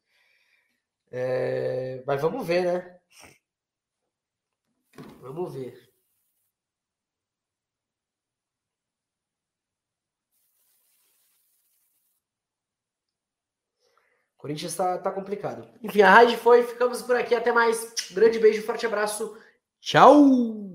É... Mas vamos ver, né? Vamos ver. Corinthians tá, tá complicado. Enfim, a rádio foi. Ficamos por aqui. Até mais. Grande beijo, forte abraço. Tchau!